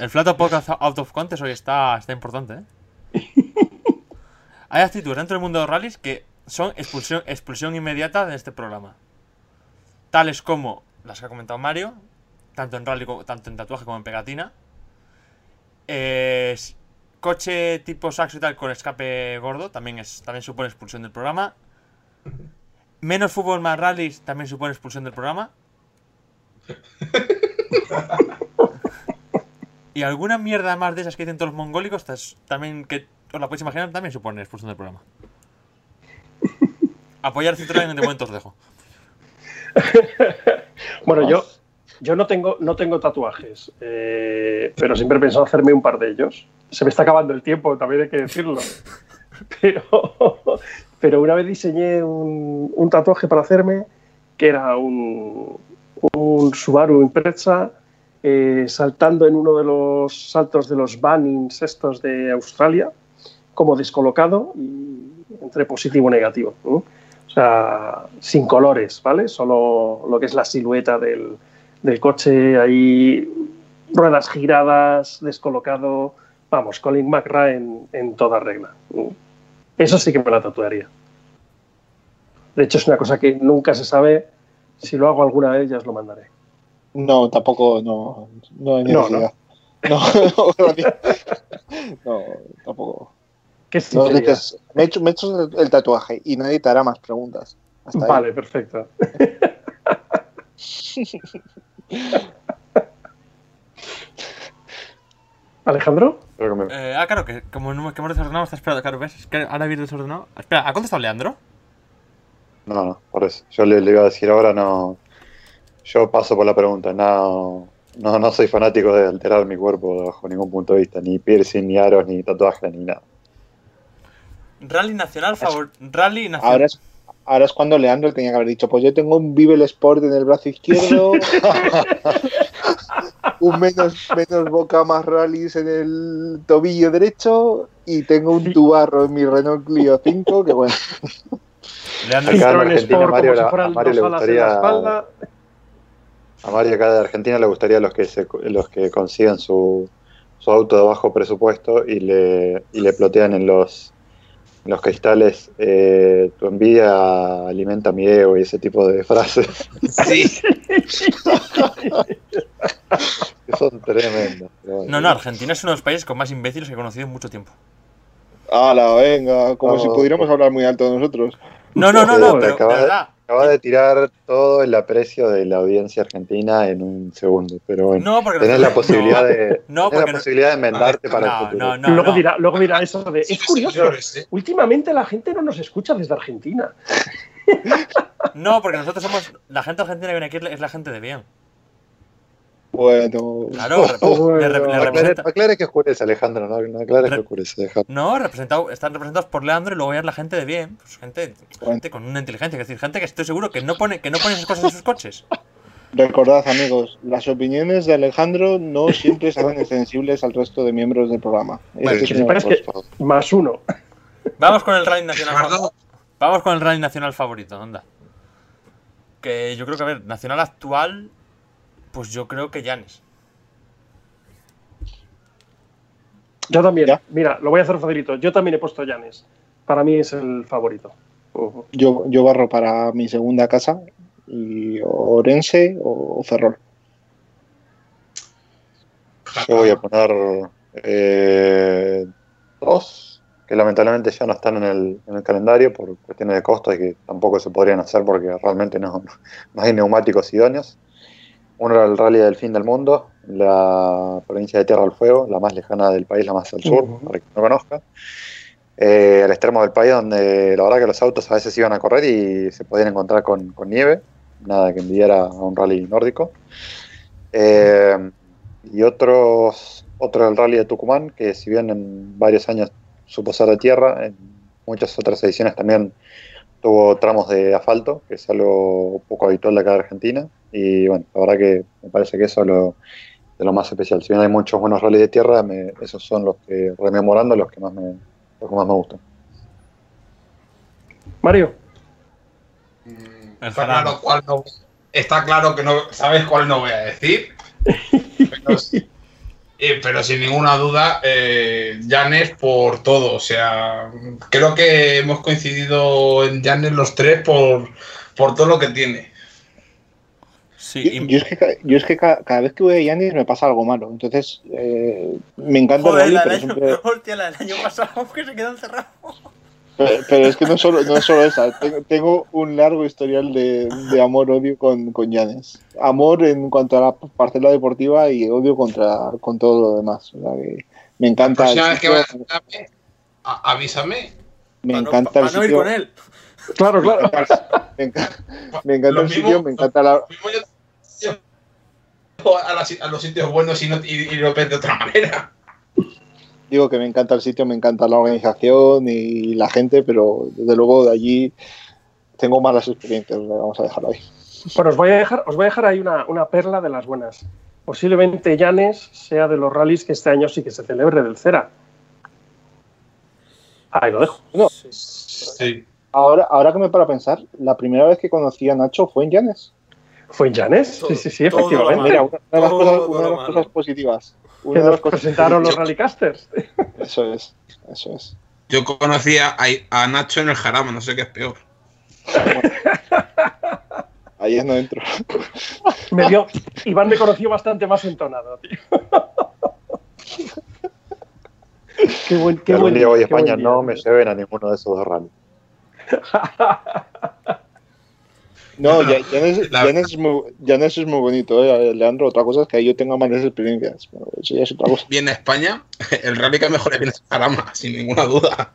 el Flato Podcast Out of Contest hoy está, está importante, ¿eh? Hay actitudes dentro del mundo de los rallies que son expulsión, expulsión inmediata de este programa. Tales como las que ha comentado Mario, tanto en rally como, tanto en tatuaje como en pegatina. Eh, coche tipo saxo y tal con escape gordo también, es, también supone expulsión del programa. Menos fútbol más rallies también supone expulsión del programa. Y alguna mierda más de esas que dicen todos los mongólicos, también que os la podéis imaginar, también supone expulsión del programa. Apoyar Citroën de momento os dejo.
Bueno, yo, yo no tengo, no tengo tatuajes, eh, pero siempre he pensado hacerme un par de ellos. Se me está acabando el tiempo, también hay que decirlo. Pero, pero una vez diseñé un, tatuaje para hacerme, que era un, un Subaru Impreza eh, saltando en uno de los saltos de los Bannings estos de Australia, como descolocado y entre positivo y negativo. O sea, sin colores, ¿vale? Solo lo que es la silueta del, coche ahí, ruedas giradas, descolocado. Vamos, Colin McRae en toda regla. Eso sí que me la tatuaría. De hecho, es una cosa que nunca se sabe. Si lo hago alguna vez, ya os lo mandaré.
No, tampoco, no, no hay
No,
necesidad. No, no, tampoco.
¿Qué
No me, he hecho, me he hecho el, tatuaje y nadie te hará más preguntas. Hasta ahí.
Vale, perfecto. Alejandro,
Creo que me-
Eh, ah, claro, que como, no, que hemos desordenado, está esperando. Claro, ¿ves? Es que ahora habéis desordenado. Espera, ¿ha contestado Leandro?
No, no, por eso. Yo le, le iba a decir ahora, no. Yo paso por la pregunta. No, no, no soy fanático de alterar mi cuerpo bajo ningún punto de vista. Ni piercing, ni aros, ni tatuajes, ni nada.
Rally nacional, favor. Rally nacional.
Ahora es, ahora es cuando Leandro tenía que haber dicho, pues yo tengo un Vive el Sport en el brazo izquierdo, un menos, menos boca más rallies en el tobillo derecho y tengo un tubarro en mi Renault Clio 5, que bueno,
Acá en
Citroën
Argentina,
Sport
Mario,
como si
a
fueran
Mario
dos
le
alas en la espalda.
A Mario acá de Argentina le gustaría los que se, los que consigan su, su auto de bajo presupuesto y le, y le plotean en los los cristales eh, tu envidia alimenta mi ego y ese tipo de frases
Sí,
que son tremendas.
No, no, Argentina es uno de los países con más imbéciles que he conocido en mucho tiempo.
¡Hala, venga! Como
No.
si pudiéramos hablar muy alto nosotros.
No, no, no, no, pero de
de-
verdad.
Acaba de tirar todo el aprecio de la audiencia argentina en un segundo, pero bueno.
No, porque
Tenés la posibilidad
no,
de,
No,
tenés la posibilidad de enmendarte
No,
para
no,
el futuro.
no, no,
luego,
no.
dirá, luego dirá eso de. Es curioso.
Señores, ¿eh?
Últimamente la gente no nos escucha desde Argentina.
No, porque nosotros somos. La gente argentina que viene aquí es la gente de bien.
Bueno,
Claro,
Bueno.
le,
Aclare,
representa.
aclare que oscurece, Alejandro, no, no aclares que
Re-
oscurece, deja.
No, representado, están representados por Leandro y luego ya es la gente de bien. Pues gente,
Bueno.
gente con una inteligencia. Es decir, gente que estoy seguro que no pone, que no pone esas cosas en sus coches.
recordad, amigos, las opiniones de Alejandro no siempre se hacen extensibles al resto de miembros del programa.
Bueno,
que Más uno.
Vamos con el rally nacional. Vamos con el rally nacional favorito, anda. Que yo creo que, a ver, nacional actual, pues yo creo que Llanes.
Yo también.
¿Ya?
Mira, lo voy a hacer facilito. Yo también he puesto Llanes. Para mí es el favorito.
Yo, yo barro para mi segunda casa y Orense o Ferrol.
Yo voy a poner eh, dos, que lamentablemente ya no están en el, en el calendario por cuestiones de costos y que tampoco se podrían hacer porque realmente no, no hay neumáticos idóneos. Uno era el Rally del Fin del Mundo, la provincia de Tierra del Fuego, la más lejana del país, la más al sur,
Ujú.
para quien no conozca. Eh, al extremo del país, donde la verdad que los autos a veces iban a correr y se podían encontrar con, con nieve, nada que envidiara a un rally nórdico. Eh, y otros, otro el rally de Tucumán, que si bien en varios años supo ser de tierra, en muchas otras ediciones también tuvo tramos de asfalto, que es algo poco habitual de acá de Argentina. Y bueno, la verdad que me parece que eso es lo, de lo más especial. Si bien hay muchos buenos rallies de tierra, me- esos son los que, rememorando, los que más me, los que más me gustan.
Mario.
Está claro cuál no. Está claro que no. ¿Sabes cuál no voy a decir? Pero, eh, pero sin ninguna duda, eh, Janes por todo. O sea, creo que hemos coincidido en Janes los tres por, por todo lo que tiene.
Sí,
Yo,
y-
yo es que, yo es que ca- cada, vez que voy a Yanis me pasa algo malo. Entonces, eh, me encanta
Joder,
el
la
rally,
del
pero,
año,
siempre-
hostia, la del año pasado que se quedó encerrado.
Pero, pero es que no es solo, no es solo esa. Tengo, tengo un largo historial de, de amor-odio con, con Llanes. Amor en cuanto a la parcela deportiva y odio contra con todo lo demás. O sea que me
La
encanta
próxima vez que
sitio,
vayas a Janes, a- avísame.
me
Para no-
encanta
para
el
no ir
sitio.
con él.
Claro, claro.
Me encanta, me encanta el
mismo-
sitio, me encanta la,
a, las- a los sitios buenos y, no, y, y lo ves de otra manera.
Digo que me encanta el sitio, me encanta la organización y la gente, pero desde luego de allí tengo malas experiencias. Vamos a dejarlo ahí.
Bueno, os voy a dejar, os voy a dejar ahí una, una perla de las buenas. Posiblemente Llanes sea de los rallies que este año sí que se celebre del Cera. Ahí lo dejo.
Sí.
Ahora, ahora que me para pensar, la primera vez que conocí a Nacho fue en Llanes.
¿Fue en Llanes? Sí, sí, sí, efectivamente.
Mira, una de las,
Todo
cosas, una de
lo
las
malo.
cosas positivas.
Que
Una de cosas
presentaron los Rallycasters.
Eso es, eso es.
Yo conocía a, a Nacho en el Jarama, no sé qué es peor.
Ahí es no entro.
Me dio, Iván me conoció bastante más entonado, tío. qué buen, qué buen
día voy a
qué buen
España,
día,
no
tío.
me lleven a ninguno de esos dos rallies.
No,
La-
Llanes es, muy, Llanes es muy bonito, ¿eh? Leandro. Otra cosa es que ahí yo tenga malas experiencias. Pero eso ya es otra cosa.
Viene a España, el rally que mejor es viene a Jarama, sin ninguna duda.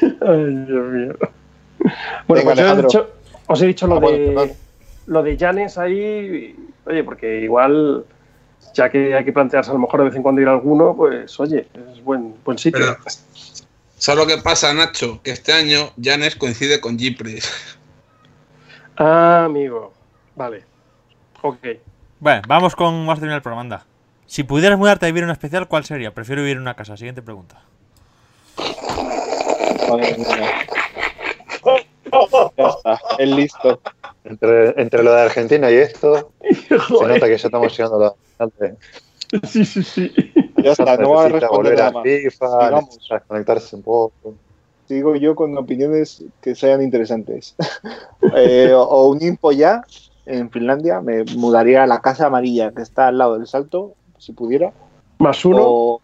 Ay, Dios mío. Bueno,
Venga,
pues yo he
Alejandro.
dicho- os he dicho lo
Ah, bueno,
de
perdón.
lo de Llanes ahí, oye, porque igual, ya que hay que plantearse a lo mejor de vez en cuando ir a alguno, pues oye, es buen, buen sitio.
Pero, ¿sabes lo que pasa, Nacho? Que este año Janes coincide con Gipris.
Ah, amigo. Vale. Ok.
Bueno, vamos con más terminar el programa, anda. Si pudieras mudarte a vivir en un especial, ¿cuál sería? Prefiero vivir en una casa. Siguiente pregunta.
Mía. Ya está, es listo.
Entre, entre lo de Argentina y esto, se
Joder.
nota que ya estamos llegando a la
Sí, sí, sí.
Ya está, no va a responder
a
más.
FIFA, necesita desconectarse un poco.
Sigo yo con opiniones que sean interesantes. Eh, o, o un info ya, en Finlandia, me mudaría a la Casa Amarilla, que está al lado del Salto, si pudiera,
Más uno.
o,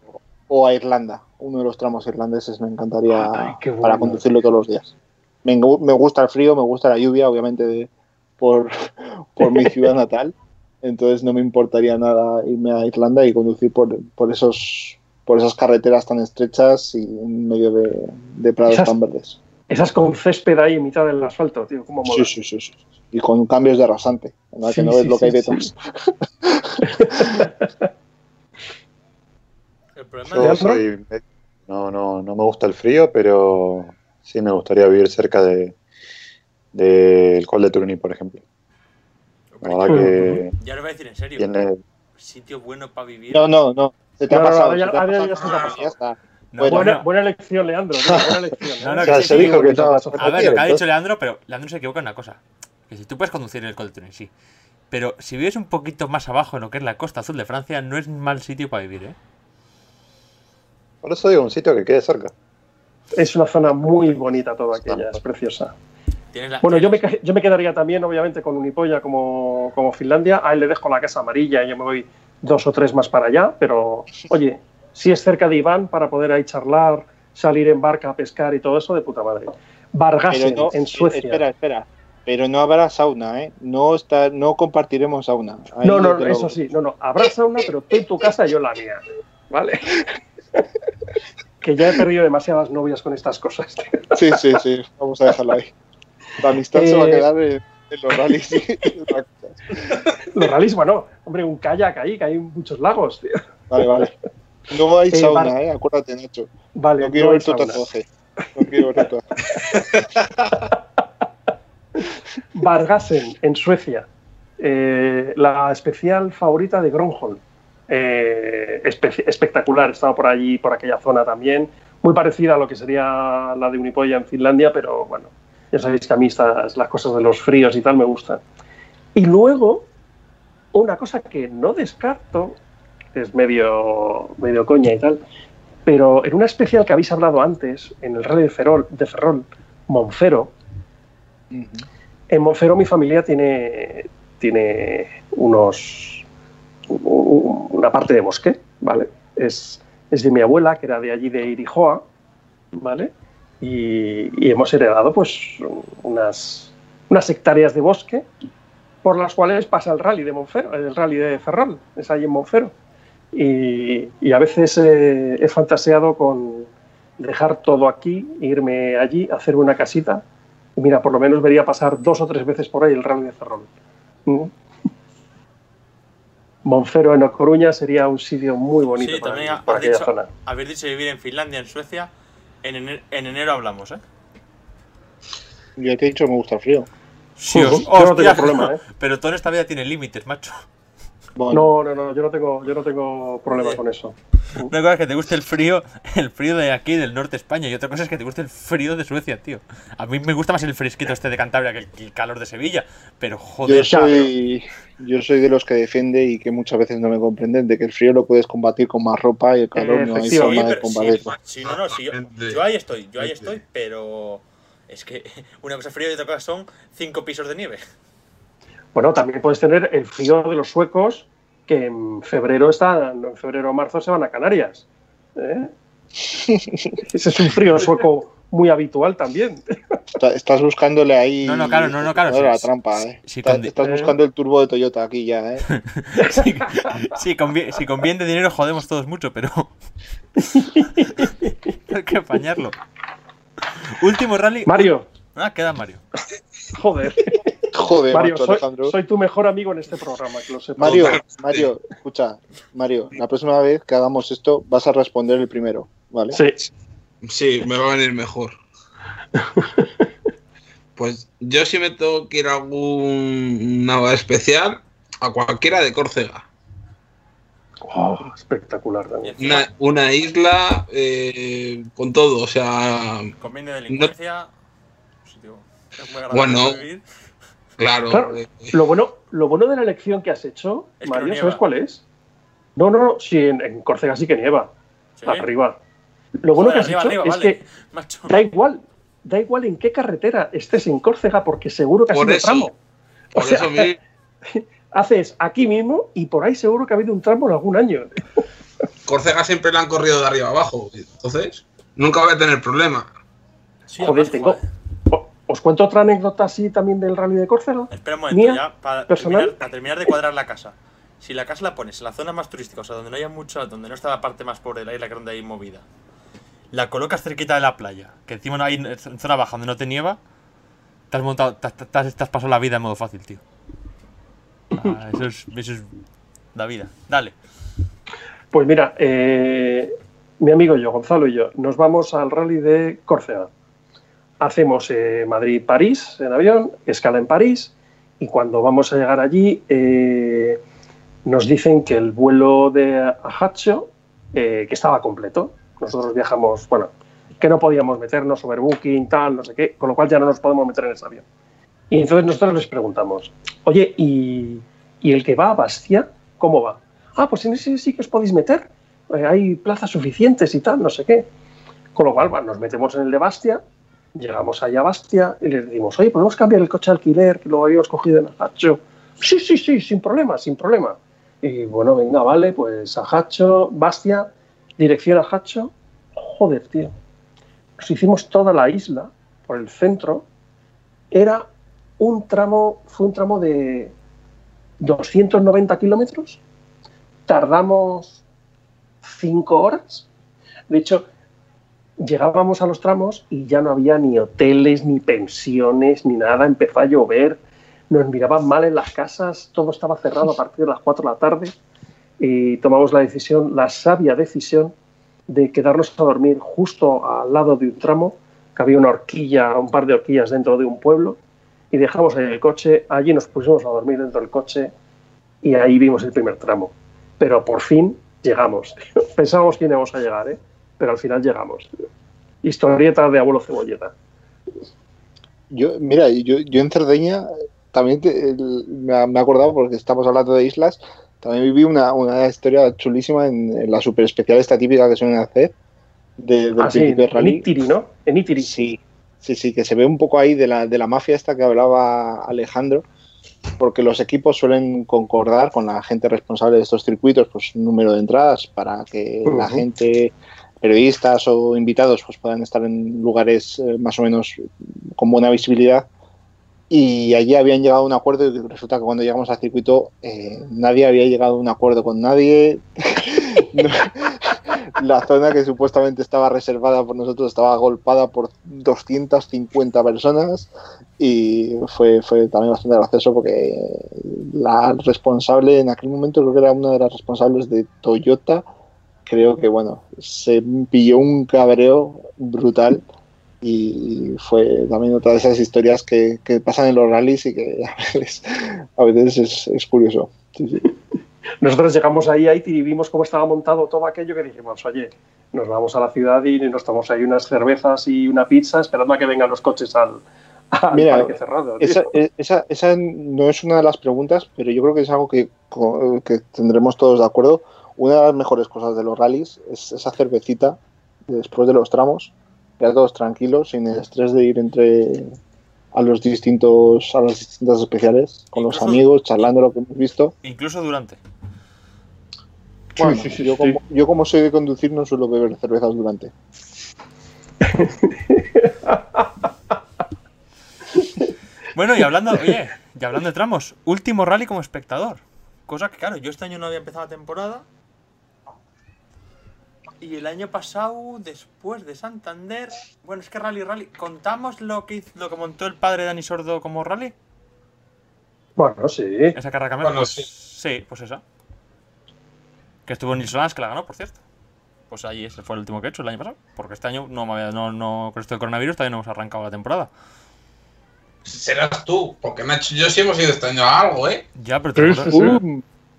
o a Irlanda. Uno de los tramos irlandeses me encantaría
Ay,
para conducirlo todos los días. Me, gusta el frío, me gusta la lluvia, obviamente, de- por, por mi ciudad natal. Entonces no me importaría nada irme a Irlanda y conducir por, por esos por esas carreteras tan estrechas y en medio de, de prados
Esas-
tan verdes.
Esas con césped ahí en mitad del asfalto, tío, cómo mola.
Sí, sí, sí, sí. Y con cambios de rasante, ¿verdad?
Sí,
que no ves
sí,
lo que hay
sí,
detrás.
El problema
Yo
¿Leandro?
soy- no, no, no me gusta el frío, pero sí me gustaría vivir cerca de del Col de Turini, por ejemplo. Verdad que
Ya lo voy a decir en serio.
tiene
Sitio bueno para vivir.
No, no, no. Se te
No,
ha pasado.
buena, elección, Leandro. tío, buena elección.
No, no,
o
que
sea,
sí,
se
sí,
dijo que
bonito
estaba
paso.
A ver, lo que ha dicho Leandro, pero Leandro se equivoca en una cosa. Que si tú puedes conducir en el Col de Turín, sí. Pero si vives un poquito más abajo en lo que es la costa azul de Francia, no es mal sitio para vivir, ¿eh?
Por eso digo, un sitio que quede cerca.
Es una zona muy bonita toda aquella, es preciosa.
Tienes la-
Bueno, yo me, yo quedaría también, obviamente, con Unipolla como, como Finlandia. A él le dejo la casa amarilla y yo me voy dos o tres más para allá. Pero, oye, si es cerca de Iván para poder ahí charlar, salir en barca a pescar y todo eso, de puta madre. Vargasen,
no,
en Suecia.
Espera, espera. Pero no habrá sauna, ¿eh? No, está, no compartiremos sauna. Ahí
no, no,
lo-
eso sí, no, no. Habrá sauna, pero tú en tu casa y yo en la mía. ¿Vale? que ya he perdido demasiadas novias con estas cosas.
Sí, sí, sí. Vamos a dejarlo ahí. La amistad se va a
Eh,
quedar en, en los rallies.
Los rallies, bueno, hombre, un kayak ahí, que hay muchos lagos, tío.
vale, vale. No hay
Eh,
sauna,
Bar-
¿eh? Acuérdate, Nacho.
Vale,
No quiero
no
ver tu tatuaje. No quiero ver tu tatuaje.
Vargasen, en Suecia. Eh, la especial favorita de Gronholm. Eh, espe- espectacular, estaba por allí, por aquella zona también. Muy parecida a lo que sería la de Unipolla en Finlandia, pero bueno, ya sabéis que a mí estas, las cosas de los fríos y tal me gustan. Y luego, una cosa que no descarto, es medio, medio coña y tal, pero en una especial que habéis hablado antes, en el Rally de Ferrol, de Ferrol Monfero, en Monfero mi familia tiene, tiene unos una parte de bosque, ¿vale? Es, es de mi abuela, que era de allí de Irijoa, ¿vale? Y, y hemos heredado pues unas, unas hectáreas de bosque por las cuales pasa el rally de Monfero, el rally de Ferrol, es ahí en Monfero. Y, y a veces eh, he fantaseado con dejar todo aquí, irme allí, hacerme una casita y mira, por lo menos vería pasar dos o tres veces por ahí el rally de Ferrol. Mm. Monfero en Coruña sería un sitio muy bonito
Sí,
para
también
aquella
dicho,
zona.
habéis dicho vivir en Finlandia, en Suecia. En enero, en enero hablamos, ¿eh?
Yo te he dicho que me gusta el frío.
Sí, os-
yo no tengo
hostia,
problema, ¿eh?
Pero todo en esta vida tiene límites, macho.
Bueno,
No, no, no, yo no tengo, yo no tengo problema con eso.
Una cosa es que te guste el frío, el frío de aquí, del norte de España, y otra cosa es que te guste el frío de Suecia, tío. A mí me gusta más el fresquito este de Cantabria que el, calor de Sevilla, pero
yo
joder,
soy, yo soy de los que defiende y que muchas veces no me comprenden de que el frío lo puedes combatir con más ropa y el calor no hay
Efectivamente.
forma de combatirlo.
sí, no, no, sí, yo, yo ahí estoy, yo ahí estoy, pero es que una cosa frío y otra cosa son cinco pisos de nieve.
Bueno, también puedes tener el frío de los suecos que en febrero están, en febrero o marzo se van a Canarias. ¿eh? Ese es un frío sueco muy habitual también.
Está- Estás buscándole ahí.
No, no, claro, no, no, claro,
la trampa, ¿eh?
con di-
estás
Eh.
buscando el turbo de Toyota aquí ya, ¿eh?
Sí, sí, con bien, si con bien de dinero jodemos todos mucho, pero hay que apañarlo. Último rally.
Mario,
Ah, queda Mario.
joder.
Joder,
Mario,
macho,
soy,
Alejandro.
soy tu mejor amigo en este programa, que lo sepas.
Mario. Mario, escucha, Mario, la próxima vez que hagamos esto vas a responder el primero, ¿vale?
Sí.
Sí, me va a venir mejor. Pues yo si me tengo que ir a alguna especial, a cualquiera de Córcega.
Oh, espectacular también.
Una, una isla eh, con todo, o sea,
Conviene delincuencia. sitio es muy agradable
Bueno. Claro.
Claro.
eh,
Lo bueno, lo bueno de la elección que has hecho,
Es
Mario,
no
¿sabes cuál es? No, no, no, sí, en, en Córcega sí que nieva,
Sí.
arriba. Lo bueno
Joder,
que has
arriba,
hecho
arriba,
es
vale.
que
Macho.
da igual, da igual en qué carretera estés en Córcega, porque seguro que has
Por
ido
eso.
tramo.
por
o sea,
eso mi-
haces aquí mismo y por ahí seguro que ha habido un tramo en algún año.
Córcega siempre le han corrido de arriba abajo. Entonces, nunca voy a tener problema.
Sí,
Joder, tengo. ¿Os cuento otra anécdota así también del rally de Córcega?
Espera un momento,
Mía,
ya para terminar, para terminar de cuadrar la casa. Si la casa la pones en la zona más turística, o sea, donde no haya mucho, donde no está la parte más pobre de la isla, donde hay movida, la colocas cerquita de la playa, que encima no hay en zona baja donde no te nieva, te has montado, te, has- te has, te has pasado la vida en modo fácil, tío. Ah, eso, es, eso es la vida. Dale.
Pues mira, eh, mi amigo y yo, Gonzalo y yo, nos vamos al rally de Córcega. Hacemos eh, Madrid-París en avión, escala en París, y cuando vamos a llegar allí eh, nos dicen que el vuelo de Ajaccio, eh, que estaba completo. Nosotros viajamos, bueno, que no podíamos meternos, overbooking, tal, no sé qué, con lo cual ya no nos podemos meter en ese avión. Y entonces nosotros les preguntamos, oye, ¿y, y el que va a Bastia, cómo va? Ah, pues en ese sí que os podéis meter, eh, hay plazas suficientes y tal, no sé qué. Con lo cual, bueno, nos metemos en el de Bastia, llegamos allá a Bastia y les decimos, oye, ¿podemos cambiar el coche de alquiler que lo habíamos cogido en Ajacho? Sí, sí, sí, sin problema, sin problema. Y bueno, venga, vale, pues Ajacho, Bastia, dirección Ajacho. Joder, tío. Nos hicimos toda la isla por el centro. Era un tramo, fue un tramo de 290 kilómetros. Tardamos cinco horas. De hecho, llegábamos a los tramos y ya no había ni hoteles, ni pensiones, ni nada. Empezó a llover, nos miraban mal en las casas, todo estaba cerrado a partir de las 4 de la tarde y tomamos la decisión, la sabia decisión de quedarnos a dormir justo al lado de un tramo, que había una horquilla, un par de horquillas dentro de un pueblo, y dejamos ahí el coche, allí nos pusimos a dormir dentro del coche y ahí vimos el primer tramo. Pero por fin llegamos. Pensábamos que íbamos a llegar, ¿eh? Pero al final llegamos. Historieta de abuelo cebolleta.
Yo, mira, yo, yo en Cerdeña también te- el- me, he acordado porque estamos hablando de islas. También viví una, una historia chulísima en, en la super especial esta típica que suelen hacer de, del
Ah, en. Itiri, ¿no? En Itiri.
Sí, sí, sí, que se ve un poco ahí de la, de la mafia esta que hablaba Alejandro, porque los equipos suelen concordar con la gente responsable de estos circuitos, pues un número de entradas para que la gente, periodistas o invitados, pues puedan estar en lugares eh, más o menos con buena visibilidad. Y allí habían llegado a un acuerdo y resulta que cuando llegamos al circuito eh, nadie había llegado a un acuerdo con nadie. La zona que supuestamente estaba reservada por nosotros estaba golpada por 250 personas y fue, fue también bastante gracioso porque la responsable en aquel momento creo que era una de las responsables de Toyota creo que bueno se pilló un cabreo brutal y fue también otra de esas historias que, que pasan en los rallies y que a veces, a veces es, es curioso Sí, sí.
Nosotros llegamos ahí a Itiri y vimos cómo estaba montado todo aquello que dijimos, oye, nos vamos a la ciudad y nos tomamos ahí unas cervezas y una pizza esperando a que vengan los coches al, al
Mira,
parque cerrado.
Esa, e- esa, esa no es una de las preguntas, pero yo creo que es algo que, que tendremos todos de acuerdo. Una de las mejores cosas de los rallies es esa cervecita después de los tramos, ya todos tranquilos, sin el estrés de ir entre a los distintos a las distintas especiales, con los amigos, charlando lo que hemos visto.
Incluso durante.
Bueno,
sí, sí,
yo,
sí.
Como, yo como soy de conducir no suelo beber cervezas durante.
Bueno, y hablando, oye, y hablando de tramos, último rally como espectador. Cosa que, claro, yo este año no había empezado la temporada. Y el año pasado, después de Santander, bueno, es que rally, rally, ¿contamos lo que hizo, lo que montó el padre de Dani Sordo como rally?
Bueno, sí.
Esa carrera camioneta,
Bueno,
pues,
sí.
sí, pues esa. Que estuvo en Nilsson que la ganó, por cierto. Pues ahí ese fue el último que he hecho el año pasado. Porque este año no me había, no, no, con esto del coronavirus todavía no hemos arrancado la temporada.
Serás tú, porque Nacho y yo sí hemos ido este año a algo, ¿eh?
Ya, pero te, recuerdo,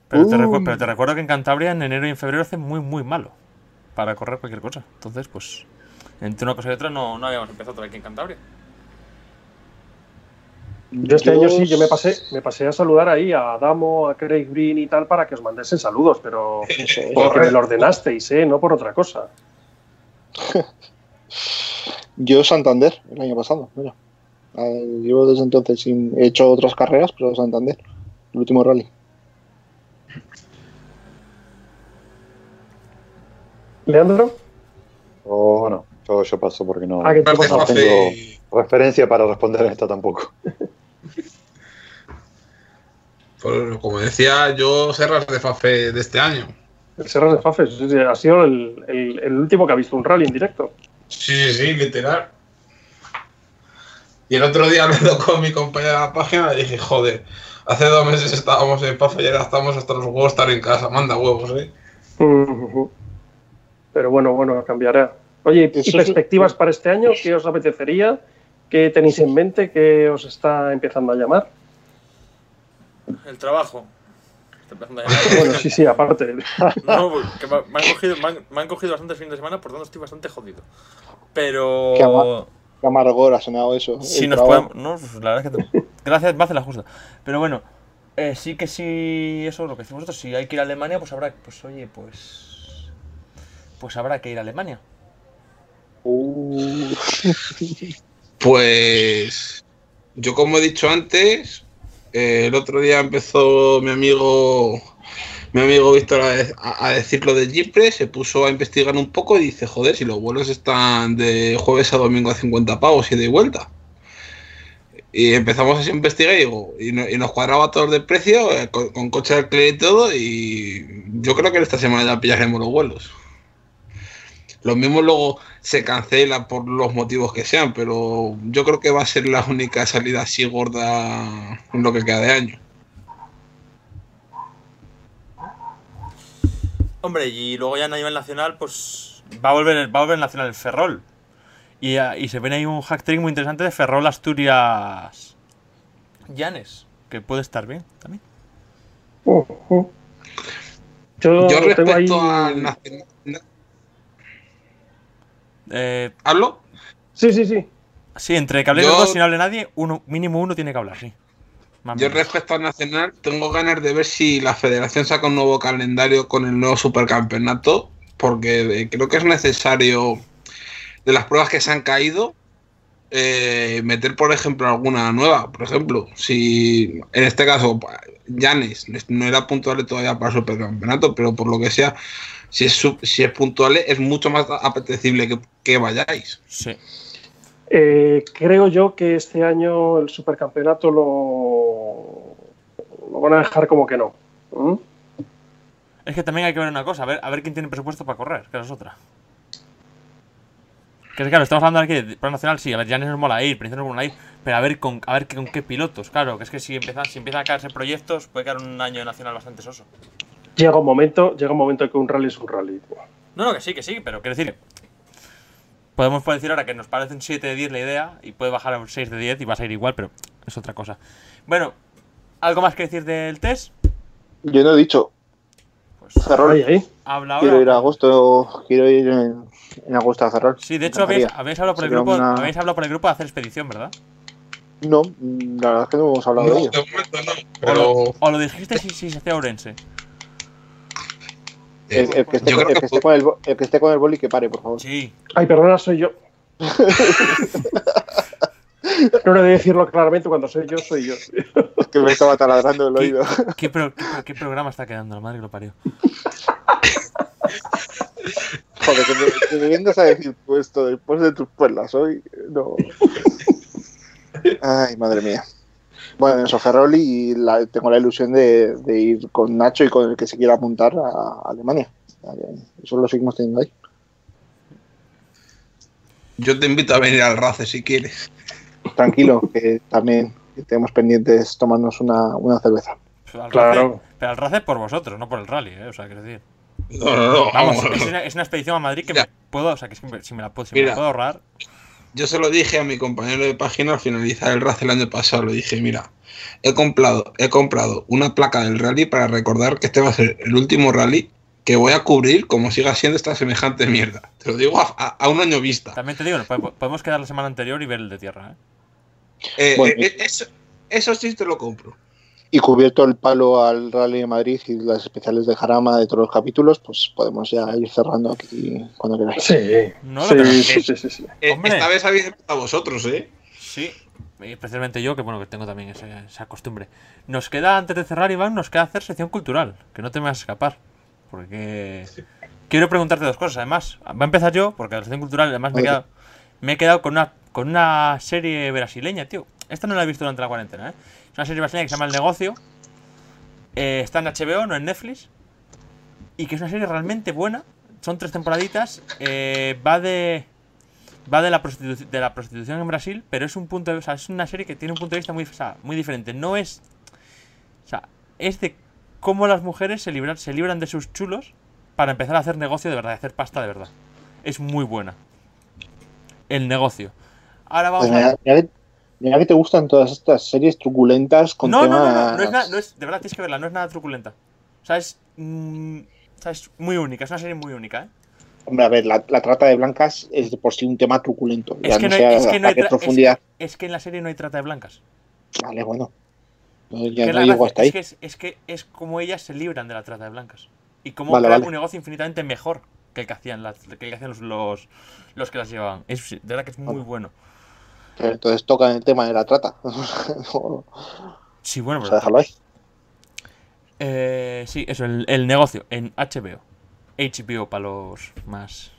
pero, te
¡Bum!
recu- pero te recuerdo que en Cantabria en enero y en febrero hace muy, muy malo para correr cualquier cosa. Entonces, pues, entre una cosa y otra no, no habíamos empezado todavía aquí en Cantabria.
Yo este año sí, yo me pasé, me pasé a saludar ahí a Adamo, a Craig Green y tal para que os mandesen saludos, pero porque me lo ordenasteis, ¿eh? No por otra cosa.
Yo Santander el año pasado, mira. Eh, llevo desde entonces sin he hecho otras carreras, pero Santander. el último rally.
¿Leandro?
O no, yo, yo paso porque no,
Ah,
no
Fafe,
tengo referencia para responder en esta tampoco.
por- como decía yo, Serras de Fafe de este año.
El Serras de sí, sí, ha sido el, el- el último que ha visto un rally en directo.
Sí, sí, sí, literal. Y el otro día hablando con mi compañera de la página, dije, joder, hace dos meses estábamos en Fafe y ahora estamos hasta los huevos estar en casa. Manda huevos, eh.
Ujú. Pero bueno, bueno, cambiará. Oye, ¿y perspectivas para este año? ¿Qué os apetecería? ¿Qué tenéis en mente? ¿Qué os está empezando a llamar?
El trabajo. Está empezando a llamar.
Bueno, sí, sí, aparte.
No, que me, han cogido, me, han, me han cogido bastantes fines de semana, por tanto estoy bastante jodido. Pero.
Qué ama- Qué amargor ha sonado eso.
Si nos podemos. No, pues la verdad es que. te- Gracias, me hace la justa. Pero bueno, eh, sí que sí. Eso lo que decimos nosotros. Si hay que ir a Alemania, pues habrá. Pues oye, pues. Pues habrá que ir a Alemania.
Uh,
Pues yo como he dicho antes, eh, el otro día empezó mi amigo mi amigo Víctor a, a- decir lo de Gipre, se puso a investigar un poco y dice, joder, si los vuelos están de jueves a domingo a 50 pavos y de vuelta. Y empezamos a investigar y, digo, y, no- y nos cuadraba todo de precio, eh, con, con coche de alquiler y todo, y yo creo que esta semana ya pillaremos los vuelos. Lo mismo luego se cancela por los motivos que sean, pero yo creo que va a ser la única salida así gorda en lo que queda de año.
Hombre, y luego ya a nivel nacional, pues.
Va a volver, va a volver el Nacional el Ferrol. Y, y se ven ahí un hack trick muy interesante de Ferrol Asturias. Llanes. Que puede estar bien también.
Yo,
Yo respecto
ahí-
al nacional...
Eh,
¿Hablo?
Sí, sí, sí.
sí, entre que hable
Yo-
los dos y no hable nadie, uno, mínimo uno tiene que hablar, sí. Más
Yo
menos.
respecto al nacional tengo ganas de ver si la federación saca un nuevo calendario con el nuevo supercampeonato, porque eh, creo que es necesario de las pruebas que se han caído eh, meter, por ejemplo, alguna nueva. Por ejemplo, si en este caso Llanes no era puntual todavía para el supercampeonato, pero por lo que sea, si es, si es puntual es mucho más apetecible que, que vayáis.
Sí.
Eh, creo yo que este año el supercampeonato lo, lo van a dejar como que no. ¿Mm?
Es que también hay que ver una cosa, a ver, a ver quién tiene presupuesto para correr, que es otra. Que es claro, estamos hablando aquí de plan nacional, sí, a ver, ya nos mola ir, Princesa nos mola ir, pero a ver con, a ver con qué pilotos, claro, que es que si empiezan, si empiezan a caerse proyectos, puede quedar un año nacional bastante soso.
Llega un momento, llega un momento en que un rally es un rally.
No, no, que sí, que sí, pero quiero decir, podemos decir ahora que nos parece un 7 de 10 la idea y puede bajar a un 6 de 10 y va a ir igual, pero es otra cosa. Bueno, ¿algo más que decir del test?
yo no he dicho.
Pues
Ferrol.
Ahí, ahí.
habla ahora.
Quiero ir a agosto. Quiero ir en, en agosto a Ferrol.
Sí, de hecho habéis, habéis hablado por el grupo,
una-
habéis hablado por el grupo de hacer expedición, ¿verdad?
No, la verdad es que no hemos hablado
No,
de ello.
de momento no,
O lo,
pero
o lo dijiste si, si se hacía Ourense.
El, el que esté, con- el
que
que esté con el, bo- el que esté con el boli que pare, por favor.
Sí.
Ay, perdona, soy yo. No le de decirlo claramente cuando soy yo, soy yo.
Es que me estaba taladrando el
¿Qué,
oído.
qué pro- qué pro- qué programa está quedando? La madre que lo parió.
Joder, que me, que me vengas a decir tú esto después de tus perlas hoy. No. Ay, madre mía. Bueno, eso, Ferroli, y la- tengo la ilusión de, de ir con Nacho y con el que se quiera apuntar a Alemania. Eso lo seguimos teniendo ahí.
yo te invito a venir al RACE si quieres.
Tranquilo, que también tenemos pendientes tomarnos una, una cerveza.
Pero al
Claro.
Race- pero al Race por vosotros, no por el rally, ¿eh? O sea, quiero decir.
No, no, no.
Vamos,
vamos.
es una, es una expedición a Madrid que
Mira.
me puedo, o sea, que me- si me la puedo, si me la puedo ahorrar.
Yo se lo dije a mi compañero de página al finalizar el RACE el año pasado. Le dije, mira, he comprado, he comprado una placa del rally para recordar que este va a ser el último rally que voy a cubrir como siga siendo esta semejante mierda. Te lo digo a, a- a un año vista.
También te digo, podemos quedar la semana anterior y ver el de tierra, ¿eh?
Eh,
Bueno.
eh, eso, eso sí te lo compro.
Y cubierto el palo al Rally de Madrid y las especiales de Jarama de todos los capítulos, pues podemos ya ir cerrando aquí cuando queráis.
Sí.
No lo
sí, sí, sí, sí, sí.
Eh, esta vez habéis empezado vosotros, ¿eh?
Sí, y especialmente yo, que bueno, que tengo también esa, esa costumbre. Nos queda, antes de cerrar, Iván, nos queda hacer sección cultural, que no te me vas a escapar. Porque quiero preguntarte dos cosas, además. Va a empezar yo, porque la sección cultural, además, me he quedado, me he quedado con, una, con una serie brasileña, tío. Esta no la he visto durante la cuarentena, ¿eh? Es una serie brasileña que se llama El Negocio. Eh, está en HBO, no en Netflix. Y que es una serie realmente buena. Son tres temporaditas. eh, va de va de la, de la prostitución en Brasil, pero es un punto de, o sea, es una serie que tiene un punto de vista muy, o sea, muy diferente. No es, o sea, es de cómo las mujeres se libran, se libran de sus chulos para empezar a hacer negocio de verdad, a hacer pasta de verdad. Es muy buena. El negocio. Ahora vamos
Pues
a
mira, que, mira que te gustan todas estas series truculentas con
no, no,
temas...
no, no, no es nada, no es, de verdad tienes que verla, no es nada truculenta. O sea, es, mm, o sea, es muy única, es una serie muy única, ¿eh?
Hombre, a ver, la, la trata de blancas es de por sí un tema truculento.
Es que
no
hay, es que no hay es-
profundidad.
es que en la serie no hay trata de blancas.
Vale, bueno. No,
Que
ya
es
no
la
llego
gracia,
hasta ahí.
Es que es, es que es como ellas se libran de la trata de blancas. Y cómo
Vale,
crean
vale.
un negocio infinitamente mejor que el que hacían, las, que el que hacían los, los, los que las llevaban. Es, de verdad que es muy
Vale.
bueno.
Pero Entonces tocan el tema de la trata. o
Sí, bueno,
sea,
pero.
déjalo ahí.
Eh, sí, eso, el, el negocio en HBO. HBO para los más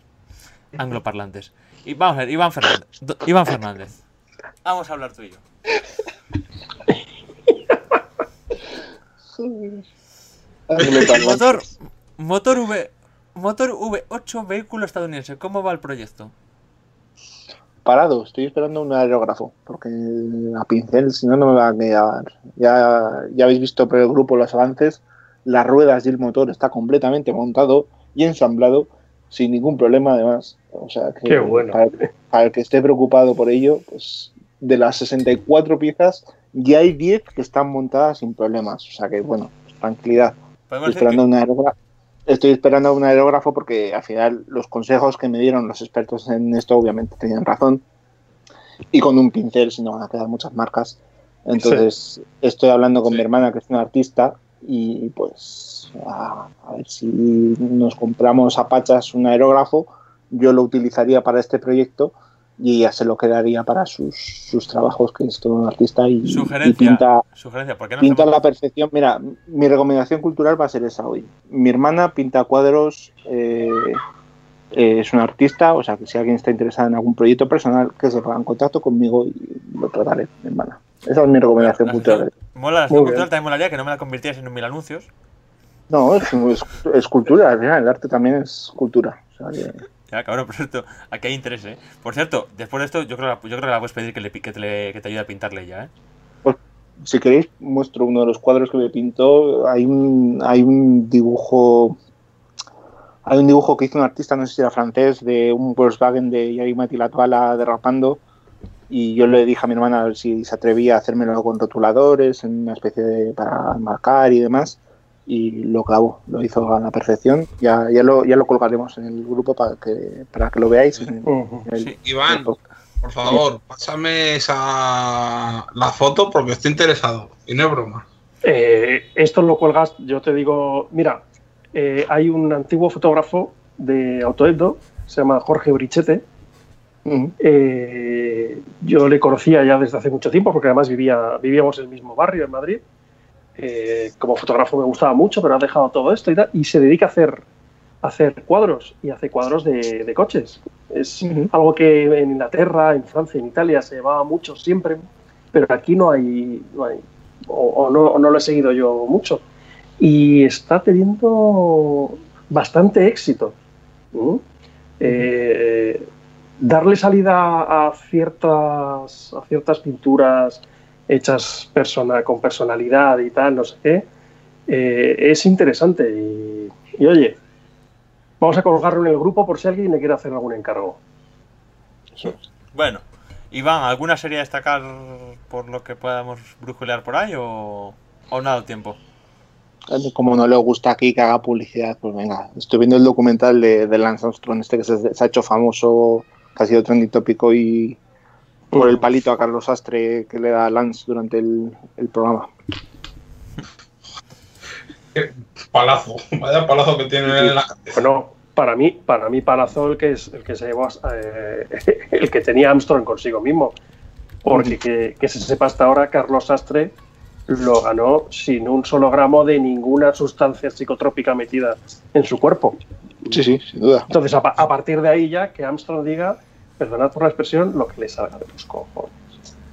angloparlantes. Y vamos a ver, Iván Fernández. Iván Fernández. Vamos a hablar tú y yo. Motor, motor V. Motor V8 vehículo estadounidense. ¿Cómo va el proyecto?
Parado, estoy esperando un aerógrafo. Porque a pincel, si no, no me va a quedar. Ya, ya habéis visto por el grupo los avances. Las ruedas y el motor está completamente montado y ensamblado sin ningún problema, además. O sea, que
Qué bueno.
para, para el que esté preocupado por ello, pues de las 64 piezas, ya hay 10 que están montadas sin problemas. O sea que, bueno, tranquilidad. Estoy esperando,
que-
un aerógrafo, estoy esperando un aerógrafo porque al final los consejos que me dieron los expertos en esto obviamente tenían razón. Y con un pincel si no van a quedar muchas marcas. Entonces estoy hablando con
Sí.
mi hermana que es una artista y pues a, a ver si nos compramos a Pachas un aerógrafo. Yo lo utilizaría para este proyecto y ella se lo quedaría para sus, sus trabajos, que es todo un artista y, y
Sugerencia.
pinta,
Sugerencia, ¿por qué no
pinta a la perfección. Mira, mi recomendación cultural va a ser esa hoy. Mi hermana pinta cuadros, eh, eh, es una artista, o sea que si alguien está interesado en algún proyecto personal, que se ponga en contacto conmigo y lo trataré, mi hermana. Esa es mi recomendación cultural.
sección- Mola, la cultural también molaría que no me la convirtieras en un mil anuncios.
No, es, es- es cultura, al final, el arte también es cultura. O sea que-
Ya, cabrón, por cierto, aquí hay interés, ¿eh? Por cierto, después de esto, yo creo, yo creo que la puedes pedir que, le, que, te, que te ayude a pintarle ya, ¿eh?
si queréis, muestro uno de los cuadros que me pintó. Hay un, hay un dibujo. Hay un dibujo que hizo un artista, no sé si era francés, de un Volkswagen de Yari Matilatuala derrapando. Y yo le dije a mi hermana si se atrevía a hacérmelo con rotuladores, en una especie de. para marcar y demás. Y lo clavó, lo hizo a la perfección. Ya, ya, lo, ya lo colgaremos en el grupo para que, para que lo veáis. en el-
Ujú.
en el-
Sí.
Iván, por favor, pásame esa la foto porque estoy interesado. Y no es broma.
Eh, esto lo cuelgas, yo te digo, mira, eh, hay un antiguo fotógrafo de Autoeddo, se llama Jorge Brichete. Eh, yo le conocía ya desde hace mucho tiempo, porque además vivía, vivíamos en el mismo barrio, en Madrid. Eh, como fotógrafo me gustaba mucho, pero ha dejado todo esto y tal, y se dedica a hacer, a hacer cuadros, y hace cuadros de, de coches. Es
Ujú.
algo que en Inglaterra, en Francia, en Italia se llevaba mucho siempre, pero aquí no hay, no hay o, o no, o no lo he seguido yo mucho. Y está teniendo bastante éxito. ¿Mm? Eh, darle salida a ciertas, a ciertas pinturas hechas persona, con personalidad y tal, no sé qué, eh, es interesante. Y, y oye, vamos a colgarlo en el grupo por si alguien le quiere hacer algún encargo.
Bueno, Iván, ¿alguna serie a destacar por lo que podamos brujulear por ahí o, o nada tiempo?
como no le gusta aquí que haga publicidad, pues venga, estoy viendo el documental de, de Lance Armstrong, este que se, se ha hecho famoso, que ha sido trending tópico y por el palito a Carlos Astre que le da Lance durante el, el programa.
Palazo, vaya palazo que tiene en la
Bueno, para mí, para mí Palazzo el que es el que se llevó a- eh, el que tenía Armstrong consigo mismo. Porque que, que se sepa hasta ahora, Carlos Sastre lo ganó sin un solo gramo de ninguna sustancia psicotrópica metida en su cuerpo.
Sí, sí, sin duda.
Entonces, a partir de ahí ya, que Armstrong diga, perdonad por la expresión, lo que le salga de los cojones.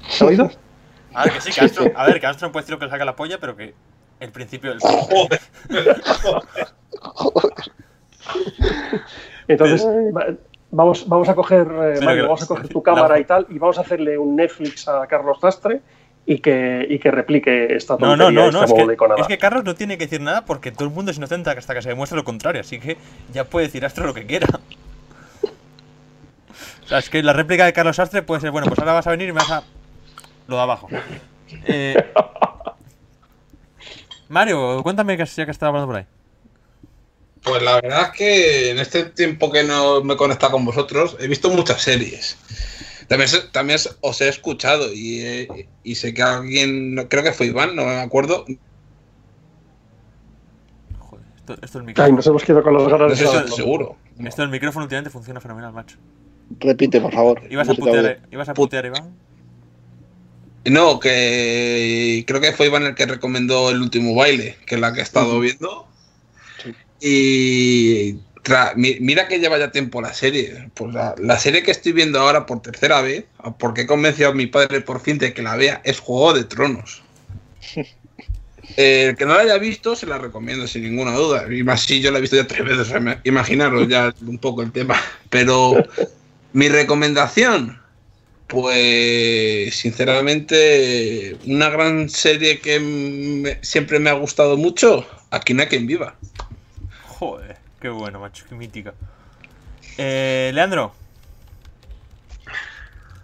¿Se ha oído?
A ver, que sí, que Armstrong, a ver, que Armstrong puede decir lo que le saca la polla, pero que el principio del
Joder.
Entonces, va- vamos, vamos a coger, eh, Mario,
que-
vamos a coger tu cámara y tal, y vamos a hacerle un Netflix a Carlos Sastre y que, y que replique esta
No,
tontería,
no, no, no,
esta
es que, es que Carlos no tiene que decir nada porque todo el mundo es inocente hasta que se demuestre lo contrario, así que ya puede decir Astro lo que quiera. O sea, es que la réplica de Carlos Astre puede ser, bueno, pues ahora vas a venir y me vas a... Lo de abajo. Eh, Mario, cuéntame que ya que estaba hablando por ahí.
Pues la verdad es que en este tiempo que no me he conectado con vosotros, he visto muchas series. También, también os he escuchado y, eh, y sé que alguien, no- creo que fue Iván, no me acuerdo,
Joder, esto, esto del
Ay,
micrófono.
nos hemos quedado con los ganas
no
de
seguro.
Esto del micrófono últimamente funciona fenomenal, macho.
Repite, por favor.
¿Ibas a putear, ¿ibas a putear Iván?
No, que creo que fue Iván el que recomendó el último baile, que es la que he estado viendo.
Sí.
Y tra- mira que lleva ya tiempo la serie. Pues la, la serie que estoy viendo ahora por tercera vez, porque he convencido a mi padre por fin de que la vea, es Juego de Tronos. El que no la haya visto, se la recomiendo sin ninguna duda. Y más si yo la he visto ya tres veces, imaginaros ya un poco el tema. Pero mi recomendación, pues sinceramente, una gran serie que me- siempre me ha gustado mucho, Aquí no hay quien viva.
Joder, qué bueno, macho, qué mítica. Eh, Leandro,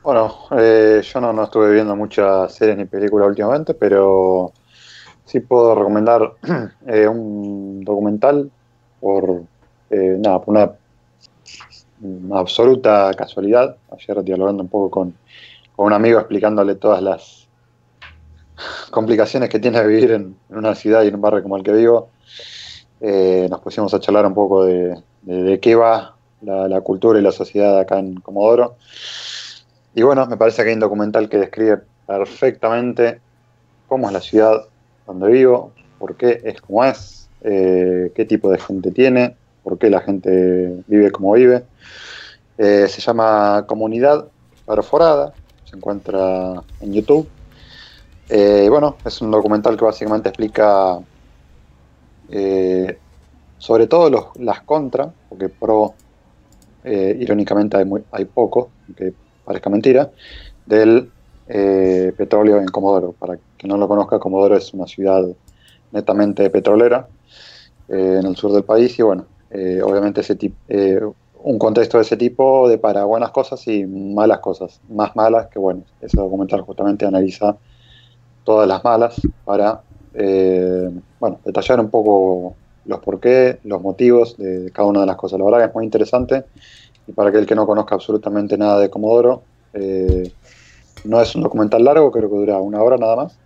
Bueno, eh, yo no, no estuve viendo muchas series ni películas últimamente, pero sí puedo recomendar eh, un documental por, eh, nada, por una absoluta casualidad. Ayer dialogando un poco con, con un amigo explicándole todas las complicaciones que tiene vivir en, una ciudad y en un barrio como el que vivo, eh, nos pusimos a charlar un poco de, de- qué va la, la cultura y la sociedad acá en Comodoro. Y bueno, me parece que hay un documental que describe perfectamente cómo es la ciudad donde vivo, por qué es como es, eh, qué tipo de gente tiene, por qué la gente vive como vive. Eh, se llama Comunidad Perforada, se encuentra en YouTube. Eh, bueno, es un documental que básicamente explica eh, sobre todo los- las contras, porque pro, irónicamente, hay, hay poco, aunque parezca mentira, del petróleo en Comodoro. Para quien no lo conozca, Comodoro es una ciudad netamente petrolera en el sur del país y bueno, eh, obviamente ese tip- eh, un contexto de ese tipo de para buenas cosas y malas cosas, más malas que bueno, ese documental justamente analiza todas las malas para eh, bueno, detallar un poco los por qué, los motivos de cada una de las cosas. La verdad que es muy interesante y para aquel que no conozca absolutamente nada de Comodoro, no es un documental largo, creo que dura una hora nada más.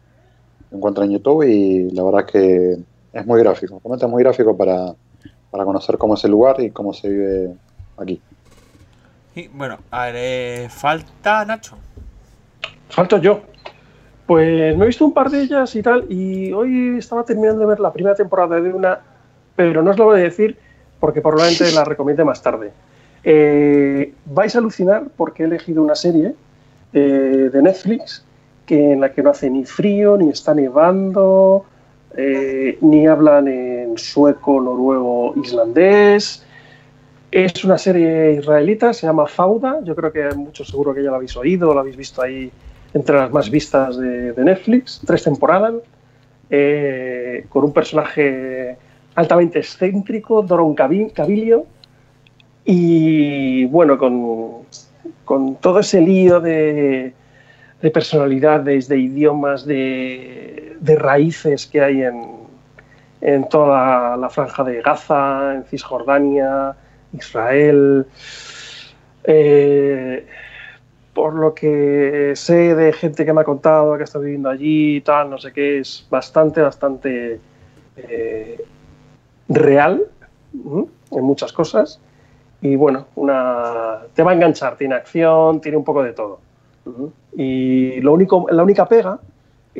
Lo encuentra en YouTube y la verdad que es muy gráfico. Es muy gráfico para, para conocer cómo es el lugar y cómo se vive aquí.
y bueno, a ver, eh, falta Nacho.
Falto yo. Pues me he visto un par de ellas y tal, y hoy estaba terminando de ver la primera temporada de una, pero no os lo voy a decir porque probablemente la recomiende más tarde. Eh, vais a alucinar porque he elegido una serie eh, de Netflix que en la que no hace ni frío, ni está nevando, eh, ni hablan en sueco, noruego, islandés. Es una serie israelita, se llama Fauda. Yo creo que muchos seguro que ya la habéis oído, la habéis visto ahí entre las más vistas de, Netflix. Tres temporadas, eh, con un personaje altamente excéntrico, Doron Cavi- Cabilio, y bueno, con, con todo ese lío de personalidades, de idiomas, de, de raíces que hay en, en toda la franja de Gaza, en Cisjordania, Israel. Eh, por lo que sé de gente que me ha contado que está viviendo allí y tal, no sé qué, es bastante, bastante eh, real en muchas cosas. Y bueno, una, te va a enganchar, tiene acción, tiene un poco de todo. Y lo único, la única pega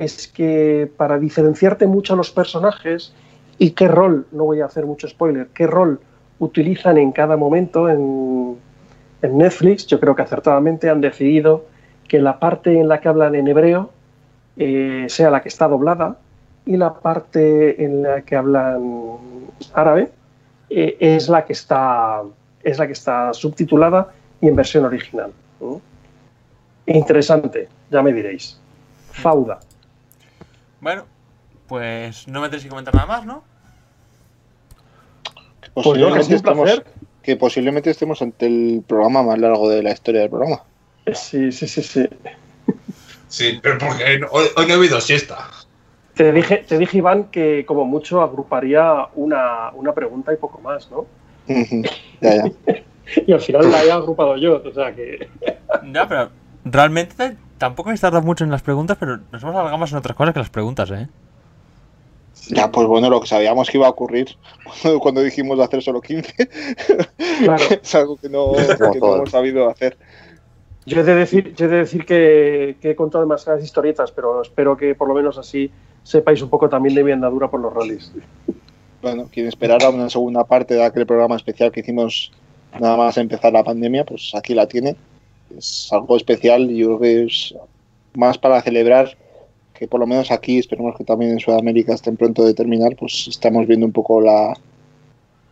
es que para diferenciarte mucho a los personajes y qué rol, no voy a hacer mucho spoiler, qué rol utilizan en cada momento en, en Netflix, yo creo que acertadamente han decidido que la parte en la que hablan en hebreo eh, sea la que está doblada y la parte en la que hablan árabe eh, es la que está es la que está subtitulada y en versión original. Interesante, ya me diréis. Fauda.
Bueno, pues no me tenéis que comentar nada más, ¿no?
Que
Pues
posiblemente, estemos, que posiblemente estemos ante el programa más largo de la historia del programa.
Sí, sí, sí, sí.
Sí, pero porque hoy, hoy no he habido siesta.
Te dije, te dije, Iván, que como mucho agruparía una, una pregunta y poco más, ¿no?
ya, ya.
Y al final la he agrupado yo, o sea que.
Ya, pero realmente tampoco habéis tardado mucho en las preguntas, pero nos hemos alargado más en otras cosas que las preguntas, ¿eh?
Ya, pues bueno, lo que sabíamos que iba a ocurrir cuando, cuando dijimos de hacer solo 15
Claro.
es algo que no, que no hemos sabido hacer.
Yo he de decir, yo he de decir que, que he contado demasiadas historietas, pero espero que por lo menos así sepáis un poco también de mi andadura por los rallies.
Bueno, quien esperara una segunda parte de aquel programa especial que hicimos nada más empezar la pandemia, pues aquí la tiene. Es algo especial y yo creo que es más para celebrar que por lo menos aquí, esperemos que también en Sudamérica estén pronto de terminar, pues estamos viendo un poco la,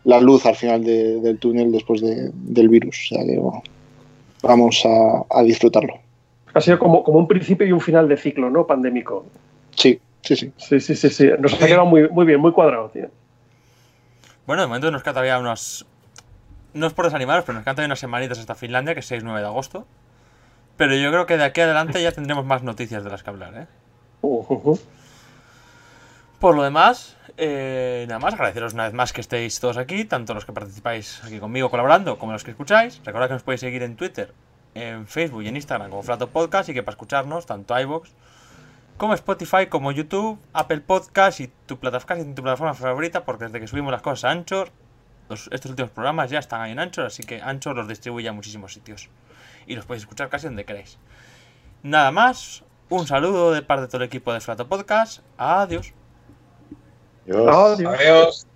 la luz al final de- del túnel después de- del virus. O sea que bueno, vamos a, a disfrutarlo.
Ha sido como, como un principio y un final de ciclo, ¿no? Pandémico.
Sí, sí, sí.
Sí, sí, sí, sí. Nos ha quedado muy, muy bien, muy cuadrado, tío.
Bueno, de momento nos queda todavía unos. No es por desanimaros, pero nos quedan todavía unas semanitas hasta Finlandia, que es 6-9 de agosto. Pero yo creo que de aquí adelante ya tendremos más noticias de las que hablar, ¿eh? Por lo demás, eh, nada más agradeceros una vez más que estéis todos aquí, tanto los que participáis aquí conmigo colaborando como los que escucháis. Recordad que nos podéis seguir en Twitter, en Facebook y en Instagram como Flato Podcast y que para escucharnos, tanto iVoox como Spotify, como YouTube, Apple Podcast y tu plataforma, tu plataforma favorita, porque desde que subimos las cosas a Anchor, los- estos últimos programas ya están ahí en Anchor, así que Anchor los distribuye a muchísimos sitios. Y los podéis escuchar casi donde queráis. Nada más, un saludo de parte de todo el equipo de Flato Podcast. Adiós.
Dios.
Adiós.
Adiós.